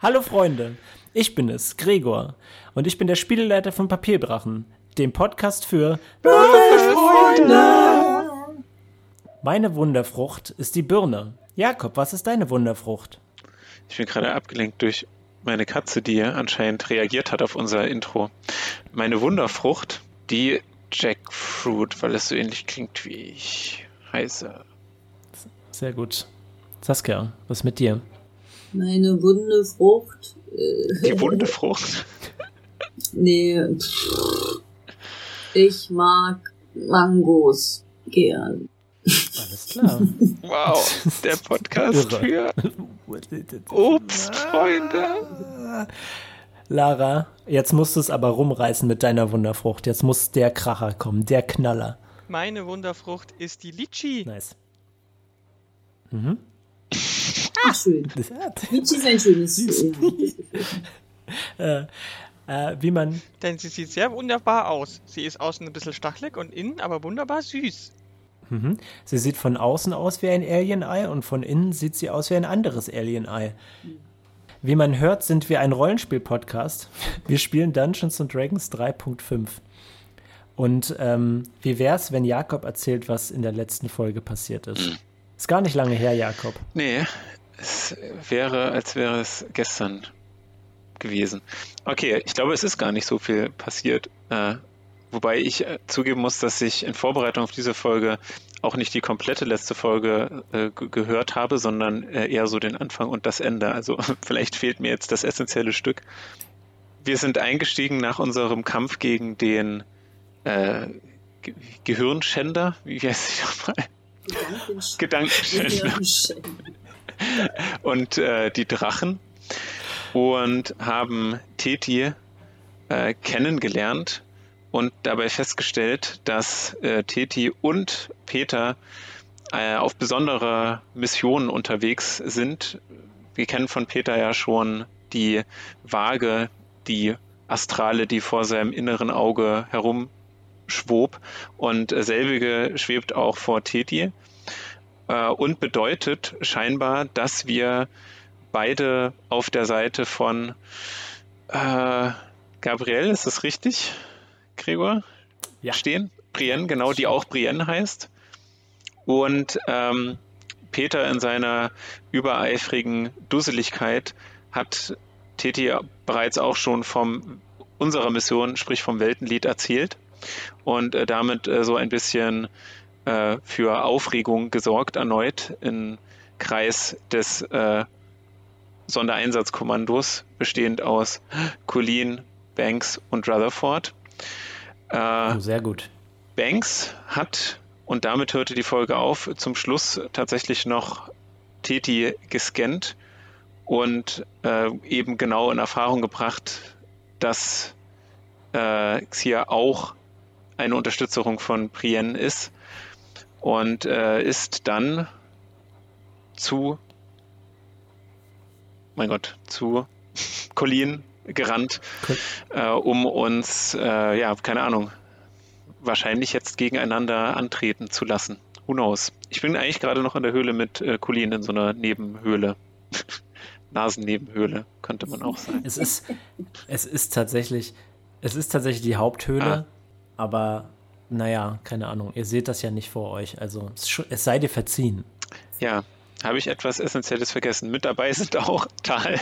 Hallo Freunde, ich bin es, Gregor, und ich bin der Spieleleiter von Papierdrachen, dem Podcast für Freunde. Meine Wunderfrucht ist die Birne. Jakob, was ist deine Wunderfrucht? Ich bin gerade abgelenkt durch meine Katze, die anscheinend reagiert hat auf unser Intro. Meine Wunderfrucht, die Jackfruit, weil es so ähnlich klingt wie ich heiße. Sehr gut. Saskia, was mit dir? Meine wunde Frucht. Äh, Die wunde Frucht? nee. Ich mag Mangos gern. Alles klar. Wow, der Podcast für Obstfreunde. Lara, jetzt musst du es aber rumreißen mit deiner Wunderfrucht. Jetzt muss der Kracher kommen, der Knaller. Meine Wunderfrucht ist die Litchi. Nice. Mhm. Ach, schön. Litchi ist ein schönes äh, äh, wie man. Denn sie sieht sehr wunderbar aus. Sie ist außen ein bisschen stachelig und innen aber wunderbar süß. Mhm. Sie sieht von außen aus wie ein Alien-Ei und von innen sieht sie aus wie ein anderes Alien-Ei. Wie man hört, sind wir ein Rollenspiel-Podcast. Wir spielen Dungeons and Dragons 3.5. Und ähm, wie wär's, wenn Jakob erzählt, was in der letzten Folge passiert ist? Ist gar nicht lange her, Jakob. Nee, es wäre, als wäre es gestern gewesen. Okay, ich glaube, es ist gar nicht so viel passiert. Äh, wobei ich äh, zugeben muss, dass ich in Vorbereitung auf diese Folge auch nicht die komplette letzte Folge äh, gehört habe, sondern äh, eher so den Anfang und das Ende. Also vielleicht fehlt mir jetzt das essentielle Stück. Wir sind eingestiegen nach unserem Kampf gegen den äh, Ge Gehirnschänder. Wie heißt ich nochmal? Gedankenschänder. und äh, die Drachen und haben Teti äh, kennengelernt und dabei festgestellt, dass äh, Teti und Peter äh, auf besondere Missionen unterwegs sind. Wir kennen von Peter ja schon die Waage, die Astrale, die vor seinem inneren Auge herumschwob und selbige schwebt auch vor Teti äh, und bedeutet scheinbar, dass wir beide auf der Seite von äh, Gabriel, ist das richtig, Gregor? Ja. Stehen? Brienne, genau, die auch Brienne heißt. Und ähm, Peter in seiner übereifrigen Dusseligkeit hat Teti bereits auch schon von unserer Mission, sprich vom Weltenlied, erzählt und äh, damit äh, so ein bisschen äh, für Aufregung gesorgt, erneut im Kreis des äh, Sondereinsatzkommandos, bestehend aus Colleen, Banks und Rutherford. Äh, oh, sehr gut. Banks hat, und damit hörte die Folge auf, zum Schluss tatsächlich noch Teti gescannt und äh, eben genau in Erfahrung gebracht, dass äh, Xia auch eine Unterstützung von Brienne ist und äh, ist dann zu, mein Gott, zu Colleen gerannt, cool. äh, um uns, äh, ja, keine Ahnung, wahrscheinlich jetzt gegeneinander antreten zu lassen. Who knows? Ich bin eigentlich gerade noch in der Höhle mit äh, Colleen in so einer Nebenhöhle. Nasennebenhöhle, könnte man auch sagen. Es ist, es ist tatsächlich, es ist tatsächlich die Haupthöhle, ah. Aber naja, keine Ahnung, ihr seht das ja nicht vor euch, also es sei dir verziehen. Ja, habe ich etwas Essentielles vergessen. Mit dabei sind auch Tal,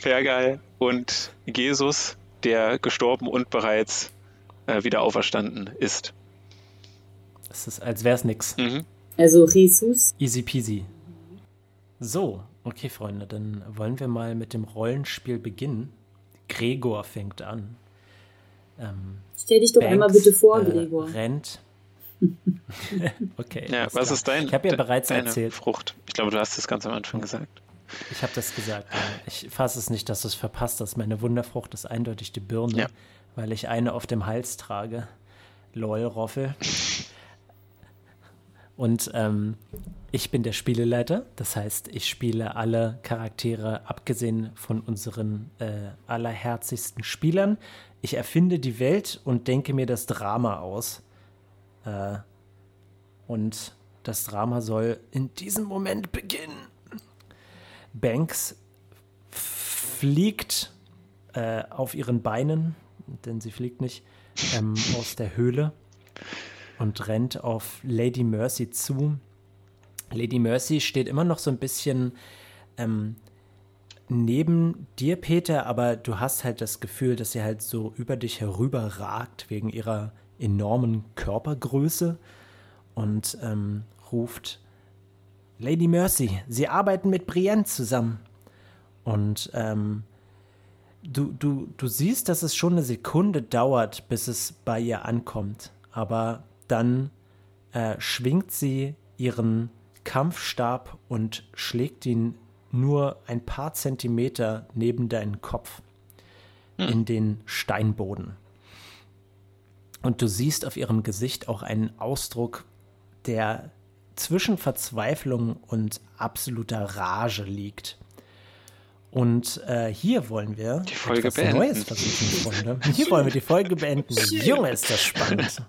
Fergal und Jesus, der gestorben und bereits äh, wieder auferstanden ist. Es ist, als wäre es nix. Mhm. Also Jesus. Easy peasy. So, okay, Freunde, dann wollen wir mal mit dem Rollenspiel beginnen. Gregor fängt an. Ähm, Stell dich doch Banks, einmal bitte vor, äh, Gregor. Rennt. okay. Ja, was klar. ist dein? Ich habe ja bereits erzählt. Frucht. Ich glaube, du hast es ganz am Anfang gesagt. Ich habe das gesagt. Ich fasse es nicht, dass du es verpasst hast. Meine Wunderfrucht ist eindeutig die Birne, ja. weil ich eine auf dem Hals trage. Lol, Roffel. Und ähm, ich bin der Spieleleiter, das heißt, ich spiele alle Charaktere, abgesehen von unseren äh, allerherzigsten Spielern. Ich erfinde die Welt und denke mir das Drama aus. Äh, und das Drama soll in diesem Moment beginnen. Banks fliegt äh, auf ihren Beinen, denn sie fliegt nicht, ähm, aus der Höhle und rennt auf Lady Mercy zu. Lady Mercy steht immer noch so ein bisschen ähm, neben dir, Peter, aber du hast halt das Gefühl, dass sie halt so über dich herüber ragt wegen ihrer enormen Körpergröße und ähm, ruft Lady Mercy, Sie arbeiten mit Brienne zusammen. Und ähm, du, du, du siehst, dass es schon eine Sekunde dauert, bis es bei ihr ankommt. Aber dann äh, schwingt sie ihren Kampfstab und schlägt ihn nur ein paar Zentimeter neben deinen Kopf hm. in den Steinboden. Und du siehst auf ihrem Gesicht auch einen Ausdruck, der zwischen Verzweiflung und absoluter Rage liegt. Und äh, hier wollen wir die Folge beenden. Neues versuchen, Freunde. Hier wollen wir die Folge beenden. Junge, ist das spannend.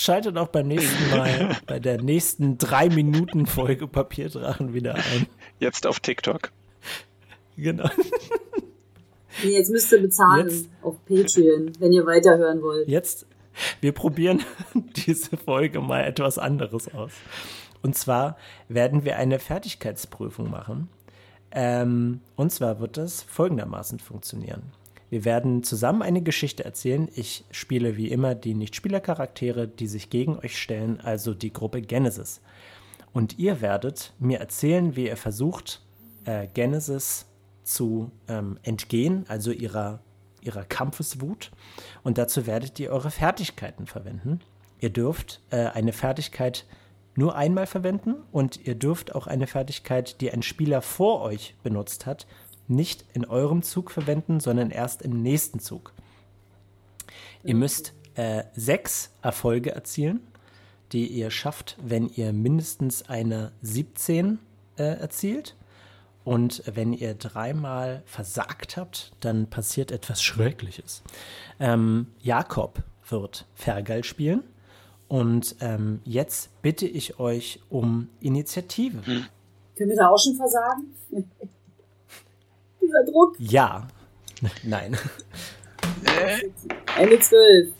Schaltet auch beim nächsten Mal bei der nächsten drei Minuten Folge Papierdrachen wieder ein. Jetzt auf TikTok. Genau. Jetzt müsst ihr bezahlen Jetzt, auf Patreon, wenn ihr weiterhören wollt. Jetzt, wir probieren diese Folge mal etwas anderes aus. Und zwar werden wir eine Fertigkeitsprüfung machen. Ähm, und zwar wird das folgendermaßen funktionieren. Wir werden zusammen eine Geschichte erzählen. Ich spiele wie immer die Nicht-Spieler-Charaktere, die sich gegen euch stellen, also die Gruppe Genesis. Und ihr werdet mir erzählen, wie ihr versucht, äh, Genesis zu ähm, entgehen, also ihrer, ihrer Kampfeswut. Und dazu werdet ihr eure Fertigkeiten verwenden. Ihr dürft äh, eine Fertigkeit nur einmal verwenden und ihr dürft auch eine Fertigkeit, die ein Spieler vor euch benutzt hat, nicht in eurem Zug verwenden, sondern erst im nächsten Zug. Ihr müsst äh, sechs Erfolge erzielen, die ihr schafft, wenn ihr mindestens eine 17 äh, erzielt. Und wenn ihr dreimal versagt habt, dann passiert etwas Schreckliches. Ähm, Jakob wird Fergal spielen. Und ähm, jetzt bitte ich euch um Initiative. Können wir da auch schon versagen? Dieser Druck? Ja. Nein. Eine 12.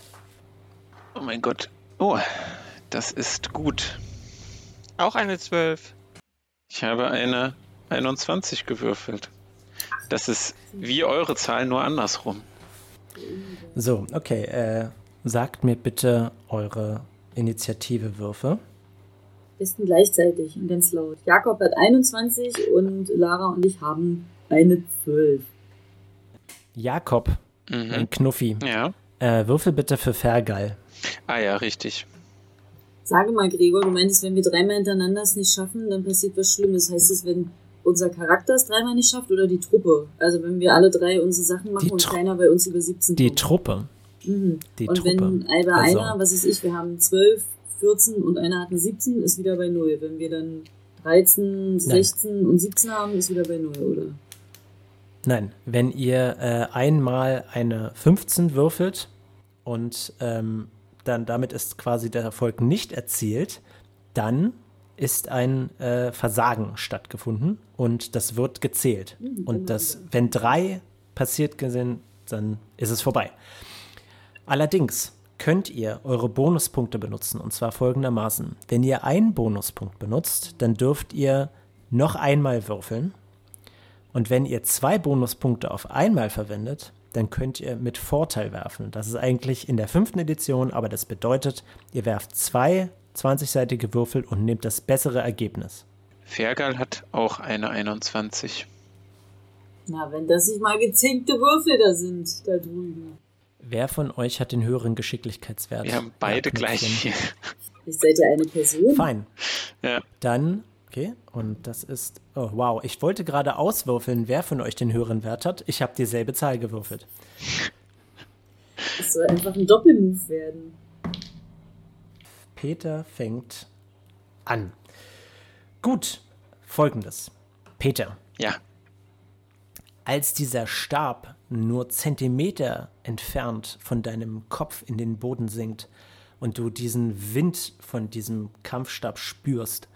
Oh mein Gott. Oh, das ist gut. Auch eine 12. Ich habe eine 21 gewürfelt. Das ist wie eure Zahl, nur andersrum. So, okay. Äh, sagt mir bitte eure Initiative-Würfe. Besten gleichzeitig und ganz laut. Jakob hat 21 und Lara und ich haben eine 12. Jakob, mhm. ein Knuffi. Ja. Äh, würfel bitte für Fergal. Ah ja, richtig. Sage mal, Gregor, du meintest, wenn wir dreimal hintereinander es nicht schaffen, dann passiert was Schlimmes. Heißt es, wenn unser Charakter es dreimal nicht schafft oder die Truppe? Also wenn wir alle drei unsere Sachen machen und keiner bei uns über 17 Die kommt. Truppe. Mhm. Die und Truppe. wenn bei also. einer, was ist ich, wir haben 12, 14 und einer hat eine 17, ist wieder bei 0. Wenn wir dann 13, 16 Nein. und 17 haben, ist wieder bei 0, oder? Nein, wenn ihr äh, einmal eine 15 würfelt und ähm, dann damit ist quasi der Erfolg nicht erzielt, dann ist ein äh, Versagen stattgefunden und das wird gezählt. Mhm, und das, wenn drei passiert sind, dann ist es vorbei. Allerdings könnt ihr eure Bonuspunkte benutzen und zwar folgendermaßen. Wenn ihr einen Bonuspunkt benutzt, dann dürft ihr noch einmal würfeln und wenn ihr zwei Bonuspunkte auf einmal verwendet, dann könnt ihr mit Vorteil werfen. Das ist eigentlich in der fünften Edition, aber das bedeutet, ihr werft zwei 20-seitige Würfel und nehmt das bessere Ergebnis. Fergal hat auch eine 21. Na, wenn das nicht mal gezinkte Würfel da sind, da drüben. Wer von euch hat den höheren Geschicklichkeitswert? Wir haben beide gleich viel. Ich seid ja eine Person. Fein. Ja. Dann Okay, und das ist. Oh, wow. Ich wollte gerade auswürfeln, wer von euch den höheren Wert hat. Ich habe dieselbe Zahl gewürfelt. Es soll einfach ein Doppelmove werden. Peter fängt an. Gut, folgendes. Peter. Ja. Als dieser Stab nur Zentimeter entfernt von deinem Kopf in den Boden sinkt und du diesen Wind von diesem Kampfstab spürst,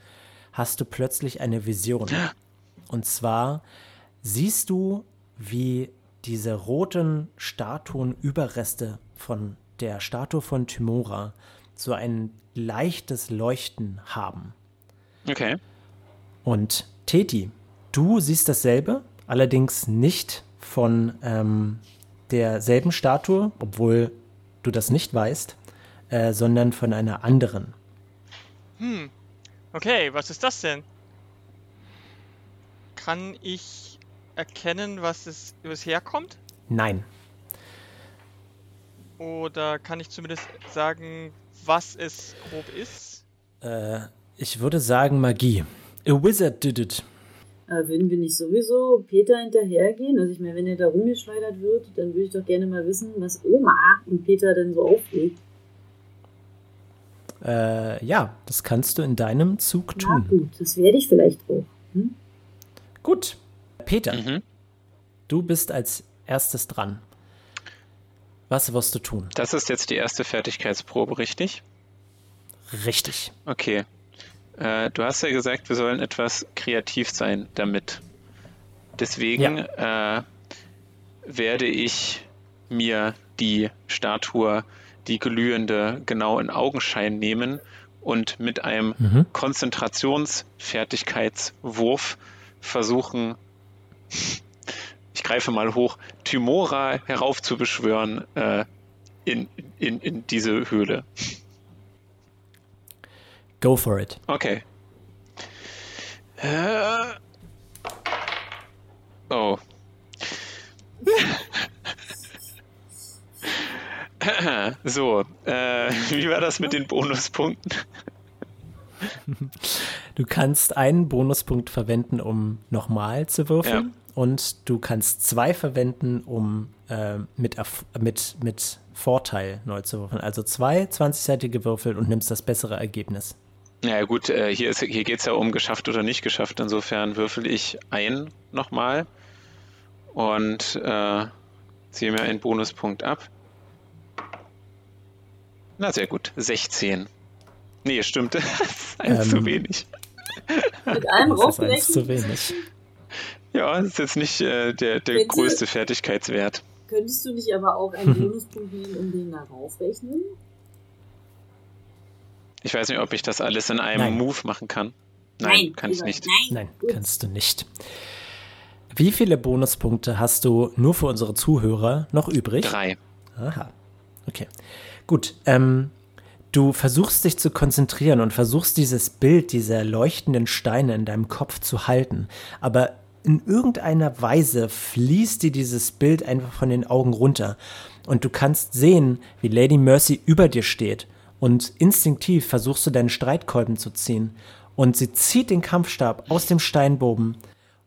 hast du plötzlich eine Vision. Und zwar siehst du, wie diese roten Statuenüberreste von der Statue von Tymora so ein leichtes Leuchten haben. Okay. Und Teti, du siehst dasselbe, allerdings nicht von ähm, derselben Statue, obwohl du das nicht weißt, äh, sondern von einer anderen. Hm. Okay, was ist das denn? Kann ich erkennen, was es, wo es herkommt? Nein. Oder kann ich zumindest sagen, was es grob ist? Äh, ich würde sagen Magie. A wizard did it. Aber würden wir nicht sowieso Peter hinterhergehen? Also ich meine, wenn er da rumgeschleudert wird, dann würde ich doch gerne mal wissen, was Oma und Peter denn so aufregt. Äh, ja, das kannst du in deinem Zug Na tun. gut, das werde ich vielleicht auch. Hm? Gut. Peter, Mhm. du bist als erstes dran. Was wirst du tun? Das ist jetzt die erste Fertigkeitsprobe, richtig? Richtig. Okay. Äh, du hast ja gesagt, wir sollen etwas kreativ sein damit. Deswegen äh, werde ich mir die Statue, die glühende, genau in Augenschein nehmen und mit einem Mhm. Konzentrationsfertigkeitswurf versuchen, ich greife mal hoch, Tymora heraufzubeschwören äh, in, in, in diese Höhle. Go for it. Okay. Äh. Oh. so, äh, wie war das mit den Bonuspunkten? Du kannst einen Bonuspunkt verwenden, um nochmal zu würfeln. Und du kannst zwei verwenden, um äh, mit, mit, mit Vorteil neu zu würfeln. Also zwei 20-seitige Würfel und nimmst das bessere Ergebnis. Naja gut, äh, hier, ist- hier geht es ja um geschafft oder nicht geschafft. Insofern würfel ich ein nochmal und äh, ziehe mir einen Bonuspunkt ab. Na sehr gut, 16. Nee, stimmt. Das ist eins zu Ähm, wenig. Mit allem Das ist eins zu wenig. Ja, das ist jetzt nicht äh, der, der Bitte? größte Fertigkeitswert. könntest du nicht aber auch einen Bonuspunkt nehmen, um den da raufrechnen? Ich weiß nicht, ob ich das alles in einem Nein. Move machen kann. Nein, kann ich nicht. Nein, Nein, kannst du nicht. Wie viele Bonuspunkte hast du nur für unsere Zuhörer noch übrig? Drei. Aha. Okay. Gut. Ähm, du versuchst dich zu konzentrieren und versuchst dieses Bild dieser leuchtenden Steine in deinem Kopf zu halten. Aber in irgendeiner Weise fließt dir dieses Bild einfach von den Augen runter. Und du kannst sehen, wie Lady Mercy über dir steht. Und instinktiv versuchst du deinen Streitkolben zu ziehen. Und sie zieht den Kampfstab aus dem Steinbogen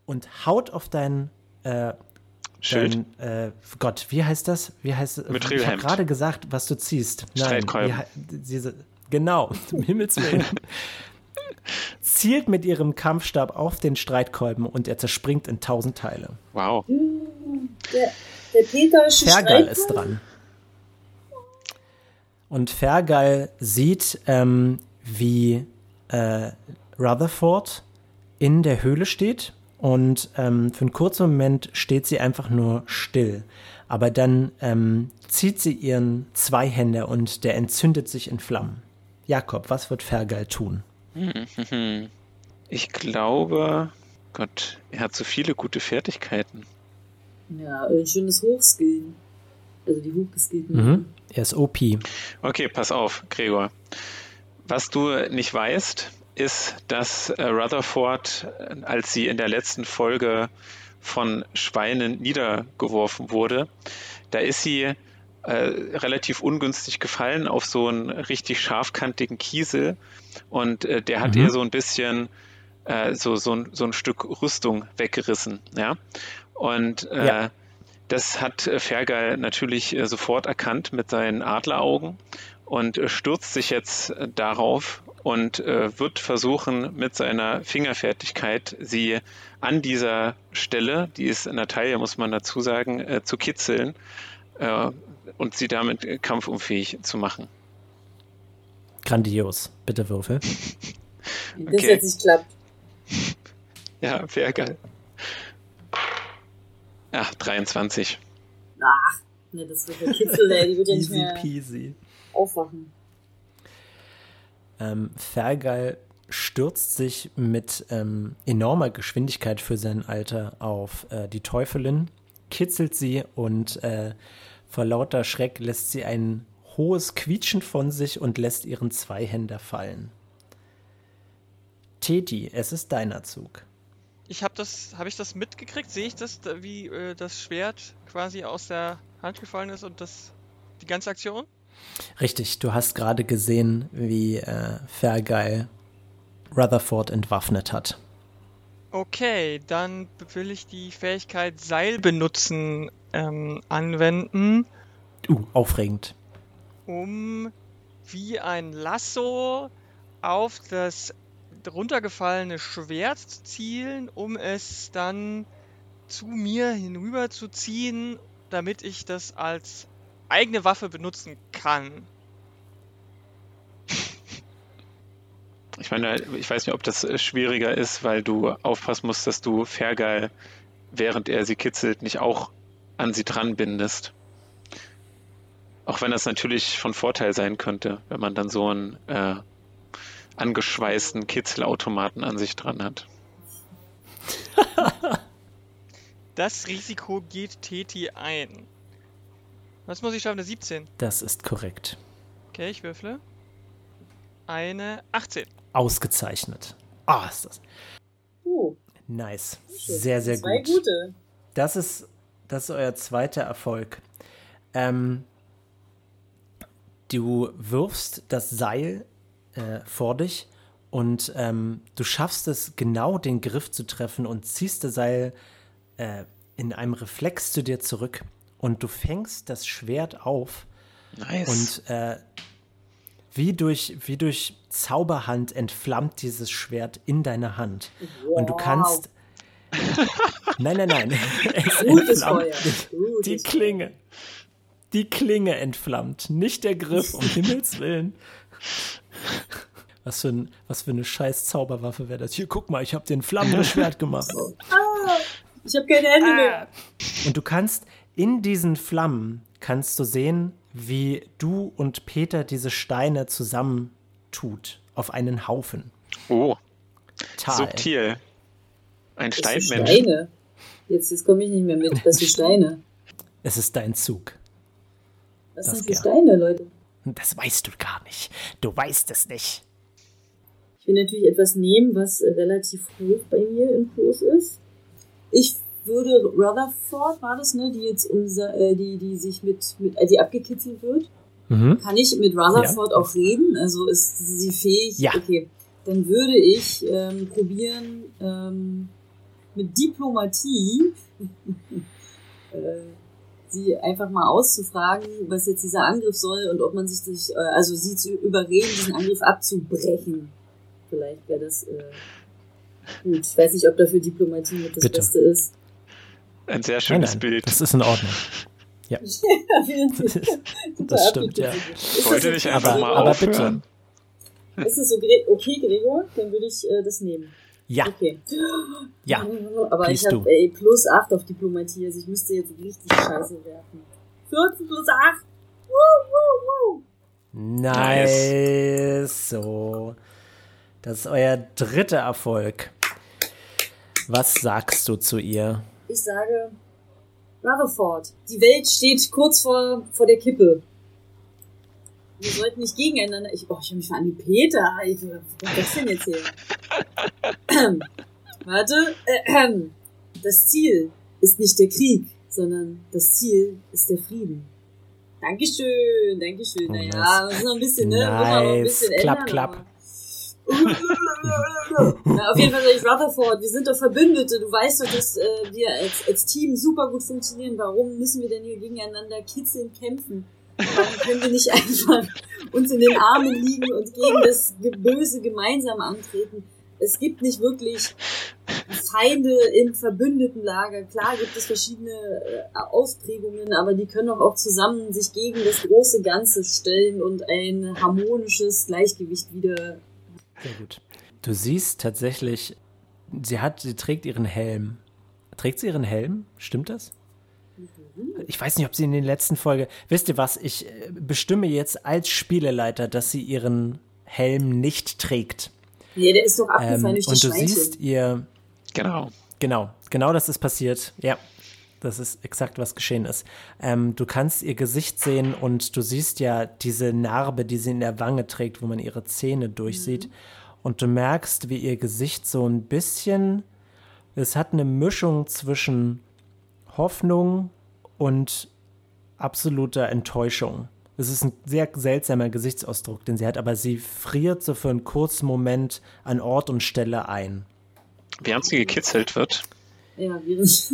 und haut auf deinen äh, Schild. Dein, äh, Gott, wie heißt das? Wie heißt Ich habe gerade gesagt, was du ziehst. Streitkolben. wie diese, genau, um Himmels Willen. Zielt mit ihrem Kampfstab auf den Streitkolben und er zerspringt in tausend Teile. Wow. Der, der Petersche Fergal ist dran. Und Fergal sieht, ähm, wie äh, Rutherford in der Höhle steht und ähm, für einen kurzen Moment steht sie einfach nur still. Aber dann ähm, zieht sie ihren Zweihänder und der entzündet sich in Flammen. Jakob, was wird Fergal tun? Ich glaube, Gott, er hat so viele gute Fertigkeiten. Ja, ein schönes Hochskillen. Also die hochgeskillten. Mhm. Er ist OP. Okay, pass auf, Gregor. Was du nicht weißt, ist, dass äh, Rutherford, äh, als sie in der letzten Folge von Schweinen niedergeworfen wurde, da ist sie äh, relativ ungünstig gefallen auf so einen richtig scharfkantigen Kiesel und äh, der hat Mhm. ihr so ein bisschen äh, so, so, ein, so ein Stück Rüstung weggerissen. Ja? Und äh, Ja. das hat Fergal natürlich sofort erkannt mit seinen Adleraugen und stürzt sich jetzt darauf und äh, wird versuchen, mit seiner Fingerfertigkeit sie an dieser Stelle, die ist in der Taille, muss man dazu sagen, äh, zu kitzeln äh, und sie damit äh, kampfunfähig zu machen. Grandios. Bitte würfel. Wenn das Okay. jetzt nicht klappt. Ja, sehr geil. Ach, 23. Ach, ne, das wird der Kitzel, ey, die wird ja nicht Easy mehr peasy. aufwachen. Ähm, Fergal stürzt sich mit ähm, enormer Geschwindigkeit für sein Alter auf äh, die Teufelin, kitzelt sie und äh, vor lauter Schreck lässt sie ein hohes Quietschen von sich und lässt ihren Zweihänder fallen. Teti, es ist deiner Zug. Ich habe das, habe ich das mitgekriegt? Sehe ich das, da- wie äh, das Schwert quasi aus der Hand gefallen ist und das die ganze Aktion? Richtig, du hast gerade gesehen, wie äh, Fergal Rutherford entwaffnet hat. Okay, dann will ich die Fähigkeit Seil benutzen ähm, anwenden, Uh, aufregend. um wie ein Lasso auf das runtergefallene Schwert zu zielen, um es dann zu mir hinüber zu ziehen, damit ich das als eigene Waffe benutzen kann. Ich meine, ich weiß nicht, ob das äh, schwieriger ist, weil du aufpassen musst, dass du Fergal, während er sie kitzelt, nicht auch an sie dran bindest. Auch wenn das natürlich von Vorteil sein könnte, wenn man dann so einen äh, angeschweißten Kitzelautomaten an sich dran hat. Das Risiko geht Teti ein. Was muss ich schaffen? Eine 17. Das ist korrekt. Okay, ich würfle. Eine 18. Ausgezeichnet. Ah, ist das. Uh, Nice. Sehr, sehr zwei gut. gute. Das ist, das ist euer zweiter Erfolg. Ähm, du wirfst das Seil äh, vor dich und ähm, du schaffst es genau, den Griff zu treffen und ziehst das Seil äh, in einem Reflex zu dir zurück und du fängst das Schwert auf Nice. und äh, wie durch, wie durch Zauberhand entflammt dieses Schwert in deiner Hand. Und du Wow. kannst. Nein, nein, nein. Es Gutes entflammt Feuer. Gutes die. Klinge. Die Klinge entflammt, nicht der Griff, um Himmels Willen. Was für, ein, was für eine scheiß Zauberwaffe wäre das? Hier, guck mal, ich habe dir ein flammendes Schwert gemacht. Ich habe keine Hände mehr. Und du kannst in diesen Flammen kannst du sehen, wie du und Peter diese Steine zusammentut auf einen Haufen. oh, Tal. subtil. Ein Das sind Steinmensch. Steine. Jetzt, jetzt komme ich nicht mehr mit. Das sind Steine. Es ist dein Zug. Was Das sind für gern. Steine, Leute? Das weißt du gar nicht. Du weißt es nicht. Ich will natürlich etwas nehmen, was relativ hoch bei mir im Kurs ist. Ich würde Rutherford, war das, ne, die jetzt unser, äh, die, die sich mit, mit, äh, die abgekitzelt wird. Mhm. Kann ich mit Rutherford auch reden? Also ist sie fähig? Ja. Okay. Dann würde ich ähm, probieren, ähm, mit Diplomatie äh, sie einfach mal auszufragen, was jetzt dieser Angriff soll und ob man sich, sich äh, also sie zu überreden, diesen Angriff abzubrechen. Vielleicht wäre das äh, gut. Ich weiß nicht, ob dafür Diplomatie mit das Bitte. Beste ist. Ein sehr Nein, schönes nein, Bild. das ist in Ordnung. Ja. Das stimmt, ja. Ist Wollte okay? einfach Aber- mal aber aufhören. Ist es okay, Gregor? Dann würde ich äh, das nehmen. Ja, Okay. ja. Aber ich habe plus 8 auf Diplomatie, also ich müsste jetzt richtig scheiße werfen. 14 plus 8. Woo, woo, woo. Nice. So. Das ist euer dritter Erfolg. Was sagst du zu ihr? Ich sage, Rutherford, die Welt steht kurz vor, vor der Kippe. Wir sollten nicht gegeneinander. Ich, oh, ich habe mich an die Peter. Ich, wo kommt das denn jetzt her? Warte. Ähm, Das Ziel ist nicht der Krieg, sondern das Ziel ist der Frieden. Dankeschön, Dankeschön. Naja, nice. das ist noch ein bisschen, ne? Muss man noch ein Nice. bisschen Klapp, ändern, klapp. Na, auf jeden Fall sage ich Rutherford, wir sind doch Verbündete. Du weißt doch, dass äh, wir als, als Team super gut funktionieren. Warum müssen wir denn hier gegeneinander kitzeln, kämpfen? Warum können wir nicht einfach uns in den Armen liegen und gegen das Böse gemeinsam antreten? Es gibt nicht wirklich Feinde im verbündeten Lager. Klar gibt es verschiedene äh, Ausprägungen, aber die können doch auch zusammen sich gegen das große Ganze stellen und ein harmonisches Gleichgewicht wieder Sehr gut. Du siehst tatsächlich sie hat, sie trägt ihren Helm. Trägt sie ihren Helm? Stimmt das? Ich weiß nicht, ob sie in den letzten Folge. Wisst ihr was? Ich äh, bestimme jetzt als Spieleleiter, dass sie ihren Helm nicht trägt. Nee, der ist doch abgefallen ähm, durch Und du Schweinchen. siehst ihr. Genau. Genau, genau das ist passiert. Ja, das ist exakt, was geschehen ist. Ähm, du kannst ihr Gesicht sehen und du siehst ja diese Narbe, die sie in der Wange trägt, wo man ihre Zähne durchsieht. Mhm. Und du merkst, wie ihr Gesicht so ein bisschen, es hat eine Mischung zwischen Hoffnung und absoluter Enttäuschung. Es ist ein sehr seltsamer Gesichtsausdruck, den sie hat, aber sie friert so für einen kurzen Moment an Ort und Stelle ein. Während sie gekitzelt wird. Ja, während.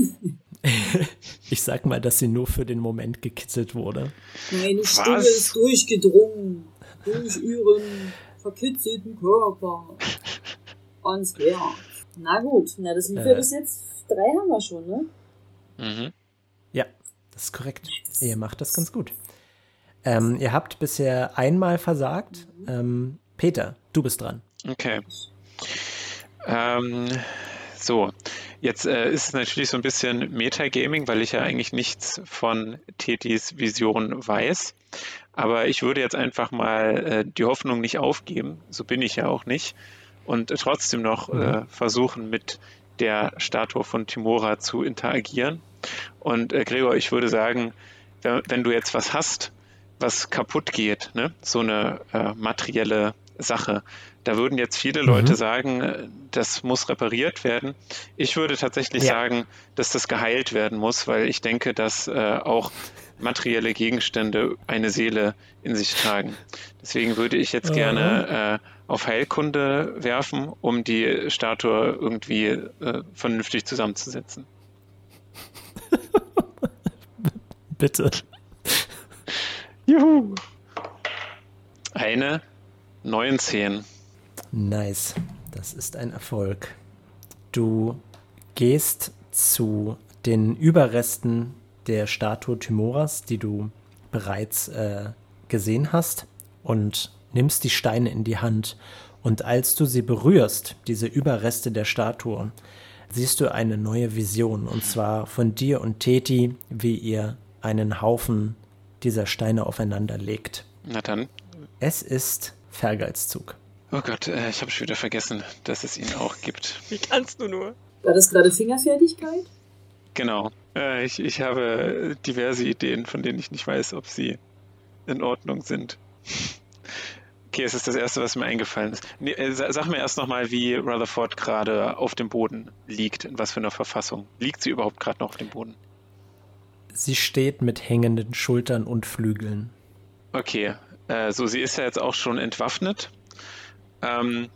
ich sag mal, dass sie nur für den Moment gekitzelt wurde. Meine Stimme ist durchgedrungen durch ihren verkitzelten Körper ans Herz. Na gut, na das sind wir äh. bis jetzt drei haben wir schon, ne? Mhm. Ja, das ist korrekt. Ihr macht das ganz gut. Ähm, ihr habt bisher einmal versagt. Mhm. Ähm, Peter, du bist dran. Okay. Ähm, so, jetzt äh, ist es natürlich so ein bisschen Metagaming, weil ich ja eigentlich nichts von Tetis Vision weiß. Aber ich würde jetzt einfach mal äh, die Hoffnung nicht aufgeben, so bin ich ja auch nicht, und äh, trotzdem noch mhm. äh, versuchen, mit der Statue von Timora zu interagieren. Und äh, Gregor, ich würde sagen, wenn du jetzt was hast, was kaputt geht, ne? so eine äh, materielle Sache. Da würden jetzt viele mhm. Leute sagen, äh, das muss repariert werden. Ich würde tatsächlich ja. sagen, dass das geheilt werden muss, weil ich denke, dass äh, auch materielle Gegenstände eine Seele in sich tragen. Deswegen würde ich jetzt gerne äh, auf Heilkunde werfen, um die Statue irgendwie äh, vernünftig zusammenzusetzen. Bitte. Juhu. Eine 19. Nice. Das ist ein Erfolg. Du gehst zu den Überresten der Statue Timoras, die du bereits äh, gesehen hast, und nimmst die Steine in die Hand. Und als du sie berührst, diese Überreste der Statue, siehst du eine neue Vision. Und zwar von dir und Teti, wie ihr einen Haufen dieser Steine aufeinander legt. Na dann. Es ist Fergalszug. Oh Gott, äh, ich habe schon wieder vergessen, dass es ihn auch gibt. Wie kannst du nur? War das gerade Fingerfertigkeit? Genau. Äh, ich, ich habe diverse Ideen, von denen ich nicht weiß, ob sie in Ordnung sind. Okay, es ist das Erste, was mir eingefallen ist. Nee, äh, sag mir erst nochmal, wie Rutherford gerade auf dem Boden liegt, in was für einer Verfassung. Liegt sie überhaupt gerade noch auf dem Boden? Sie steht mit hängenden Schultern und Flügeln. Okay, äh, so sie ist ja jetzt auch schon entwaffnet. Ähm,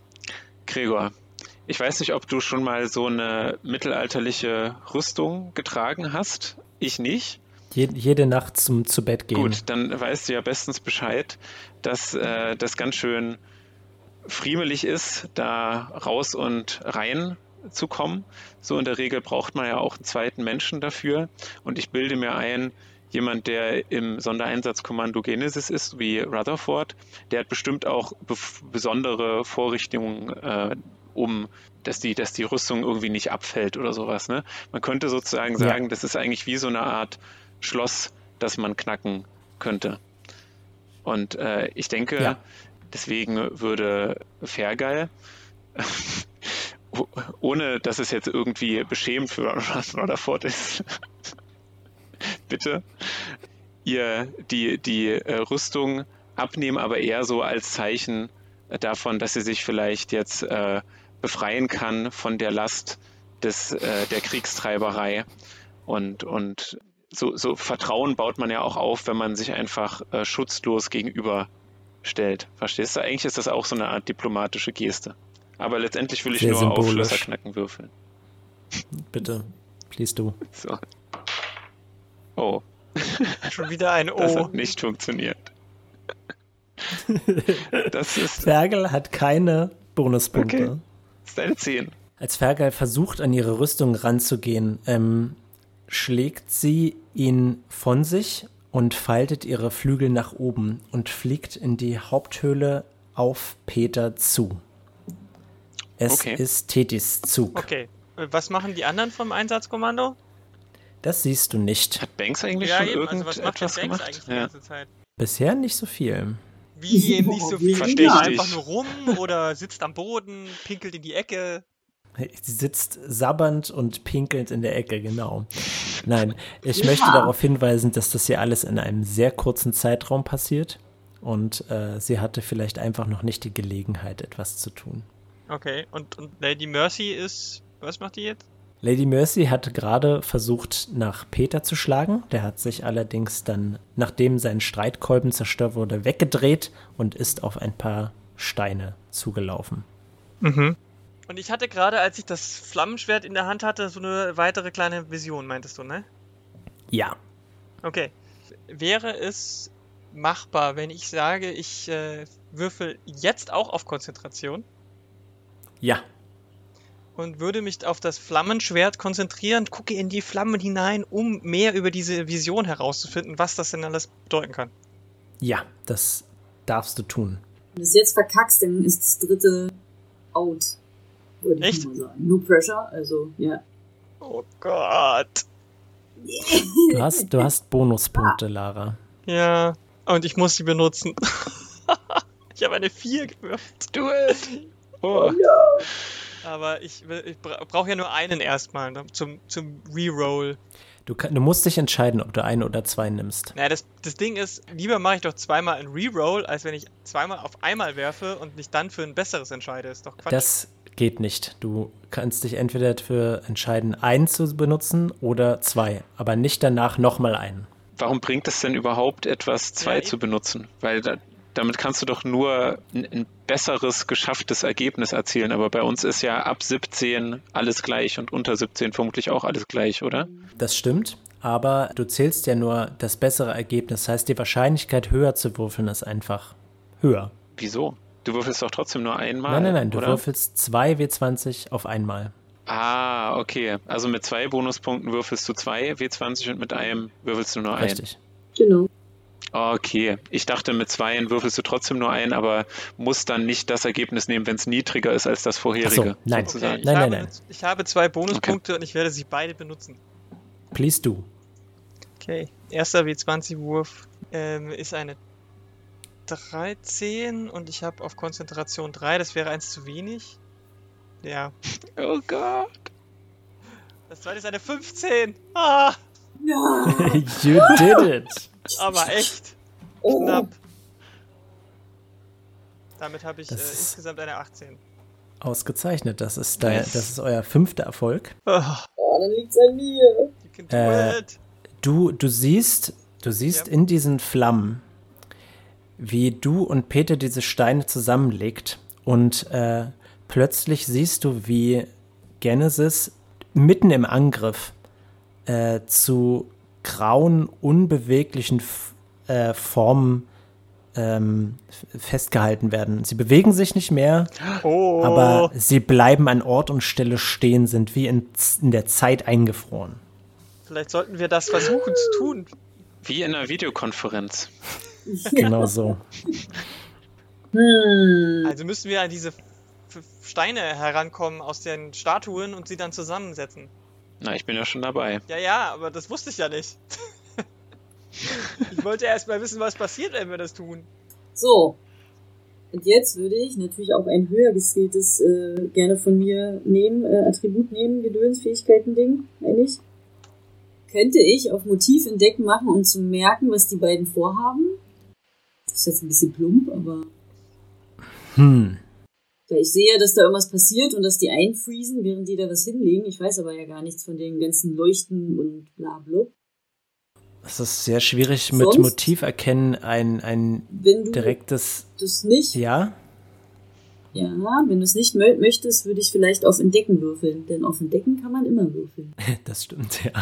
Gregor, ich weiß nicht, ob du schon mal so eine mittelalterliche Rüstung getragen hast. Ich nicht. Jede, jede Nacht zum zu Bett gehen. Gut, dann weißt du ja bestens Bescheid, dass äh, das ganz schön friemelig ist, da raus und rein zu kommen. So in der Regel braucht man ja auch einen zweiten Menschen dafür. Und ich bilde mir ein, jemand, der im Sondereinsatzkommando Genesis ist, wie Rutherford, der hat bestimmt auch besondere Vorrichtungen äh, um, dass die, dass die Rüstung irgendwie nicht abfällt oder sowas. Ne? Man könnte sozusagen sagen, ja. das ist eigentlich wie so eine Art Schloss, das man knacken könnte. Und äh, ich denke, ja. deswegen würde Fergal, ohne dass es jetzt irgendwie beschämt für Rutherford ist, bitte, ihr die, die äh, Rüstung abnehmen, aber eher so als Zeichen davon, dass sie sich vielleicht jetzt äh, befreien kann von der Last des, äh, der Kriegstreiberei. Und, und so, so Vertrauen baut man ja auch auf, wenn man sich einfach äh, schutzlos gegenüberstellt. Verstehst du? Eigentlich ist das auch so eine Art diplomatische Geste. Aber letztendlich will ich Sehr nur symbolisch. auf Schlösserknacken würfeln. Bitte, please du. So. Oh. Schon wieder ein O. Das hat nicht funktioniert. das ist. Fergal hat keine Bonuspunkte. Okay ist eine 10. Als Fergal versucht, an ihre Rüstung ranzugehen, ähm, schlägt sie ihn von sich und faltet ihre Flügel nach oben und fliegt in die Haupthöhle auf Peter zu. Es Okay. ist Tetis Zug. Okay. Äh, Was machen die anderen vom Einsatzkommando? Das siehst du nicht. Hat Banks eigentlich ja, schon eben. Also was macht irgendetwas Banks gemacht? eigentlich die Ja. ganze Zeit? Bisher nicht so viel. Wie nicht so viel? Versteh ich Einfach nur rum oder sitzt am Boden, pinkelt in die Ecke. Sie sitzt sabbernd und pinkelnd in der Ecke, genau. Nein, ich Ja. möchte darauf hinweisen, dass das hier alles in einem sehr kurzen Zeitraum passiert. Und äh, sie hatte vielleicht einfach noch nicht die Gelegenheit, etwas zu tun. Okay, und, und Lady Mercy ist. Was macht die jetzt? Lady Mercy hat gerade versucht, nach Peter zu schlagen. Der hat sich allerdings dann, nachdem sein Streitkolben zerstört wurde, weggedreht und ist auf ein paar Steine zugelaufen. Mhm. Und ich hatte gerade, als ich das Flammenschwert in der Hand hatte, so eine weitere kleine Vision, meintest du, ne? Ja, Okay. Wäre es machbar, wenn ich sage, ich äh, würfel jetzt auch auf Konzentration ja, und würde mich auf das Flammenschwert konzentrieren, gucke in die Flammen hinein, um mehr über diese Vision herauszufinden, was das denn alles bedeuten kann. ja, das darfst du tun. Wenn du es jetzt verkackst, dann ist das dritte out. Würde ich Echt? mal sagen. No pressure, also, ja. Oh Gott. Du hast, du hast Bonuspunkte, Lara. Ja, und ich muss sie benutzen. ich habe eine 4 gewürfelt. Do it! Oh, Aber ich, will- ich bra brauche ja nur einen erstmal ne, zum, zum Reroll. Du, kann, du musst dich entscheiden, ob du ein oder zwei nimmst. Naja, das, das Ding ist, lieber mache ich doch zweimal einen Reroll, als wenn ich zweimal auf einmal werfe und mich dann für ein besseres entscheide. Ist doch Quatsch. Das geht nicht. Du kannst dich entweder dafür entscheiden, einen zu benutzen oder zwei, aber nicht danach nochmal einen. warum bringt es denn überhaupt etwas, zwei Ja, zu benutzen? Weil da, damit kannst du doch nur ein, ein besseres geschafftes Ergebnis erzielen. Aber bei uns ist ja ab 17 alles gleich und unter 17 vermutlich auch alles gleich, oder? Das stimmt, aber du zählst ja nur das bessere Ergebnis. Das heißt, die Wahrscheinlichkeit höher zu würfeln ist einfach höher. Wieso? Du würfelst doch trotzdem nur einmal. nein, nein, nein, du oder? würfelst zwei W20 auf einmal. Ah, okay. Also mit zwei Bonuspunkten würfelst du zwei W20 und mit einem würfelst du nur einen. Richtig. Genau. Okay. Ich dachte, mit zweien würfelst du trotzdem nur einen, aber musst dann nicht das Ergebnis nehmen, wenn es niedriger ist als das vorherige. Ach so, nein. okay, ich, Nein, habe, nein, nein. ich habe zwei Bonuspunkte und ich werde sie beide benutzen. Please do. Okay, erster W20-Wurf ähm, ist eine 13 und ich habe auf Konzentration 3, das wäre eins zu wenig. Ja. Oh Gott. Das zweite ist eine 15. Ah, Ja. you did it. Aber echt Oh. knapp. Damit habe ich äh, insgesamt eine 18. Ausgezeichnet. Das ist, dein, das ist euer fünfter Erfolg. Ah, Oh, dann liegt's an mir. Äh. Du, du siehst, du siehst Ja. in diesen Flammen, wie du und Peter diese Steine zusammenlegt und äh, plötzlich siehst du, wie Genesis mitten im Angriff äh, zu grauen, unbeweglichen äh, Formen ähm, festgehalten werden. Sie bewegen sich nicht mehr, Oh, aber sie bleiben an Ort und Stelle stehen, sind wie in, in der Zeit eingefroren. vielleicht sollten wir das versuchen zu tun. Wie in einer Videokonferenz. Genau so. Hm. Also müssen wir an diese Steine herankommen aus den Statuen und sie dann zusammensetzen. Na, ich bin ja schon dabei. Ja, ja, aber das wusste ich ja nicht. ich wollte erst mal wissen, was passiert, wenn wir das tun. So. Und jetzt würde ich natürlich auch ein höher geskilltes äh, gerne von mir nehmen, äh, Attribut nehmen, Gedöns, Fähigkeiten, Ding, eigentlich. Könnte ich auf Motiv entdecken machen, um zu merken, was die beiden vorhaben? Das ist jetzt ein bisschen plump, aber Hm. Weil ich sehe, dass da irgendwas passiert und dass die einfriesen, während die da was hinlegen. Ich weiß aber ja gar nichts von den ganzen Leuchten und bla bla. Es ist sehr schwierig mit Sonst? Motiv erkennen, ein, ein direktes das nicht Ja. Ja, wenn du es nicht mö möchtest, würde ich vielleicht auf Entdecken würfeln. Denn auf Entdecken kann man immer würfeln. Das stimmt, ja.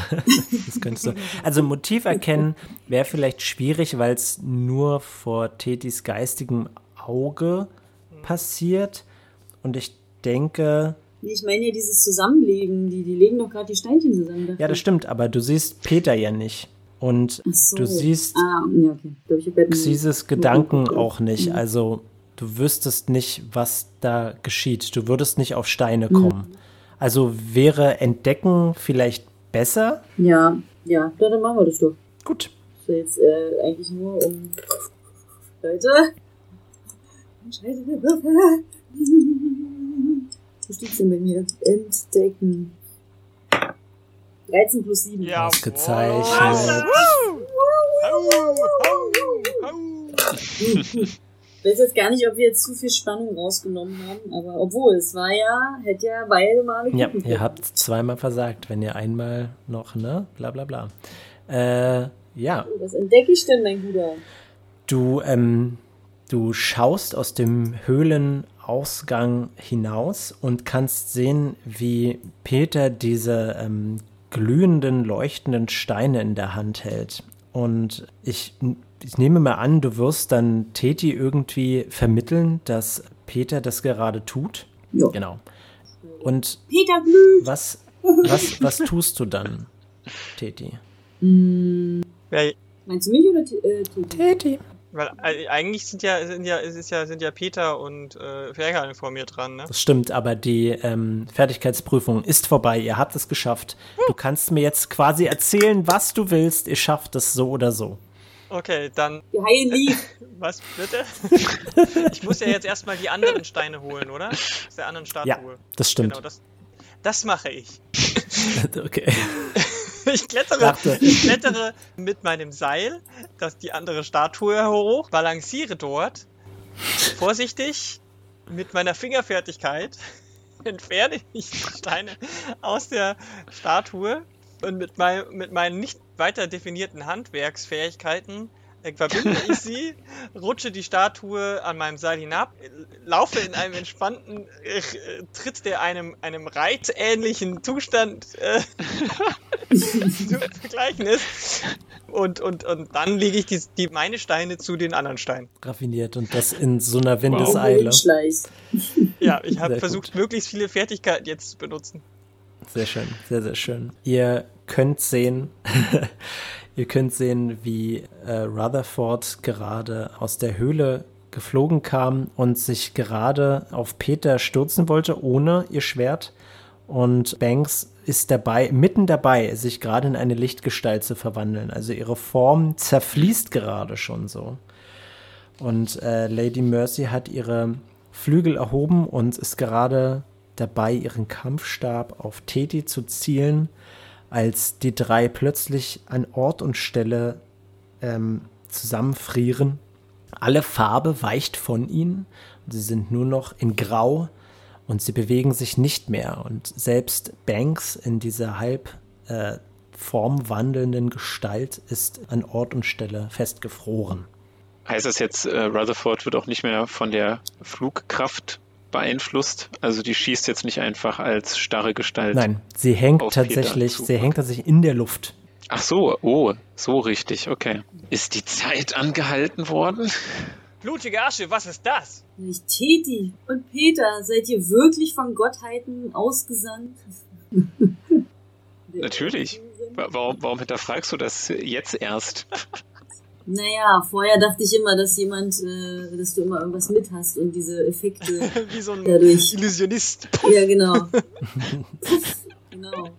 Das könntest du. Also Motiv erkennen wäre vielleicht schwierig, weil es nur vor Tetis geistigem Auge passiert. Und ich denke, ich meine ja dieses Zusammenlegen. Die, die legen doch gerade die Steinchen zusammen. dachte ja, das stimmt, aber du siehst Peter ja nicht. Und so. du siehst Ah, ja, okay. Ich glaub, ich Xises Gedanken auch nicht. Also du wüsstest nicht, was da geschieht. Du würdest nicht auf Steine kommen. Mhm. Also wäre Entdecken vielleicht besser? Ja, ja, dann machen wir das doch. Gut. Ist jetzt äh, eigentlich nur um. Leute. Entscheidende Würfel. Wo steht's denn bei mir? Entdecken. 13 plus 7. Ja, Ausgezeichnet. Ich weiß jetzt gar nicht, ob wir jetzt zu viel Spannung rausgenommen haben, aber obwohl, es war ja, hätte ja beide Male Ja, ihr habt zweimal versagt, wenn ihr einmal noch, ne, bla bla bla. Äh, ja. Was entdecke ich denn, mein Guter? Du, ähm, du schaust aus dem Höhlenausgang hinaus und kannst sehen, wie Peter diese ähm, glühenden, leuchtenden Steine in der Hand hält. Und ich, ich nehme mal an, du wirst dann Teti irgendwie vermitteln, dass Peter das gerade tut. Ja. Genau. Und Peter glüht. Was, was, was tust du dann, Teti? Mm. Meinst du mich oder äh, Teti? Teti. Weil äh, eigentlich sind ja, sind ja, ist ja, sind ja Peter und äh, Fergal vor mir dran, ne? Das stimmt, aber die ähm, Fertigkeitsprüfung ist vorbei. Ihr habt es geschafft. Du kannst mir jetzt quasi erzählen, was du willst. Ihr schafft es so oder so. Okay, dann. Die Haie. Was bitte? ich muss ja jetzt erstmal die anderen Steine holen, oder? Aus der anderen Statue. Ja, das stimmt. Genau, das, das mache ich. okay. Ich, klettere, ich klettere mit meinem Seil, das die andere Statue hoch, balanciere dort, vorsichtig, mit meiner Fingerfertigkeit entferne ich die Steine aus der Statue und mit, mein, mit meinen nicht weiter definierten Handwerksfähigkeiten verbinde ich sie, rutsche die Statue an meinem Seil hinab, laufe in einem entspannten äh, Tritt, der einem, einem reitähnlichen Zustand äh, zu vergleichen ist. Und, und, und dann lege ich die, die, meine Steine zu den anderen Steinen. Raffiniert und das in so einer Windeseile. Wow. Ja, ich habe versucht, gut. möglichst viele Fertigkeiten jetzt zu benutzen. Sehr schön, sehr, sehr schön. Ihr könnt sehen, Ihr könnt sehen, wie äh, Rutherford gerade aus der Höhle geflogen kam und sich gerade auf Peter stürzen wollte, ohne ihr Schwert. Und Banks ist dabei, mitten dabei, sich gerade in eine Lichtgestalt zu verwandeln. Also ihre Form zerfließt gerade schon so. Und äh, Lady Mercy hat ihre Flügel erhoben und ist gerade dabei, ihren Kampfstab auf Teti zu zielen als die drei plötzlich an Ort und Stelle ähm, zusammenfrieren. Alle Farbe weicht von ihnen. Sie sind nur noch in Grau und sie bewegen sich nicht mehr. Und selbst Banks in dieser halb äh, formwandelnden Gestalt ist an Ort und Stelle festgefroren. Heißt das jetzt, äh, Rutherford wird auch nicht mehr von der Flugkraft beeinflusst. Also die schießt jetzt nicht einfach als starre Gestalt. Nein, sie hängt tatsächlich, sie hängt tatsächlich in der Luft. Ach so, oh, so richtig, okay. Ist die Zeit angehalten worden? Blutige Asche, was ist das? Nicht Teti und Peter, seid ihr wirklich von Gottheiten ausgesandt? Natürlich. Warum, warum hinterfragst du das jetzt erst? Naja, vorher dachte ich immer, dass jemand, äh, dass du immer irgendwas mit hast und diese Effekte. Wie so ein dadurch. Illusionist. Ja, genau. genau.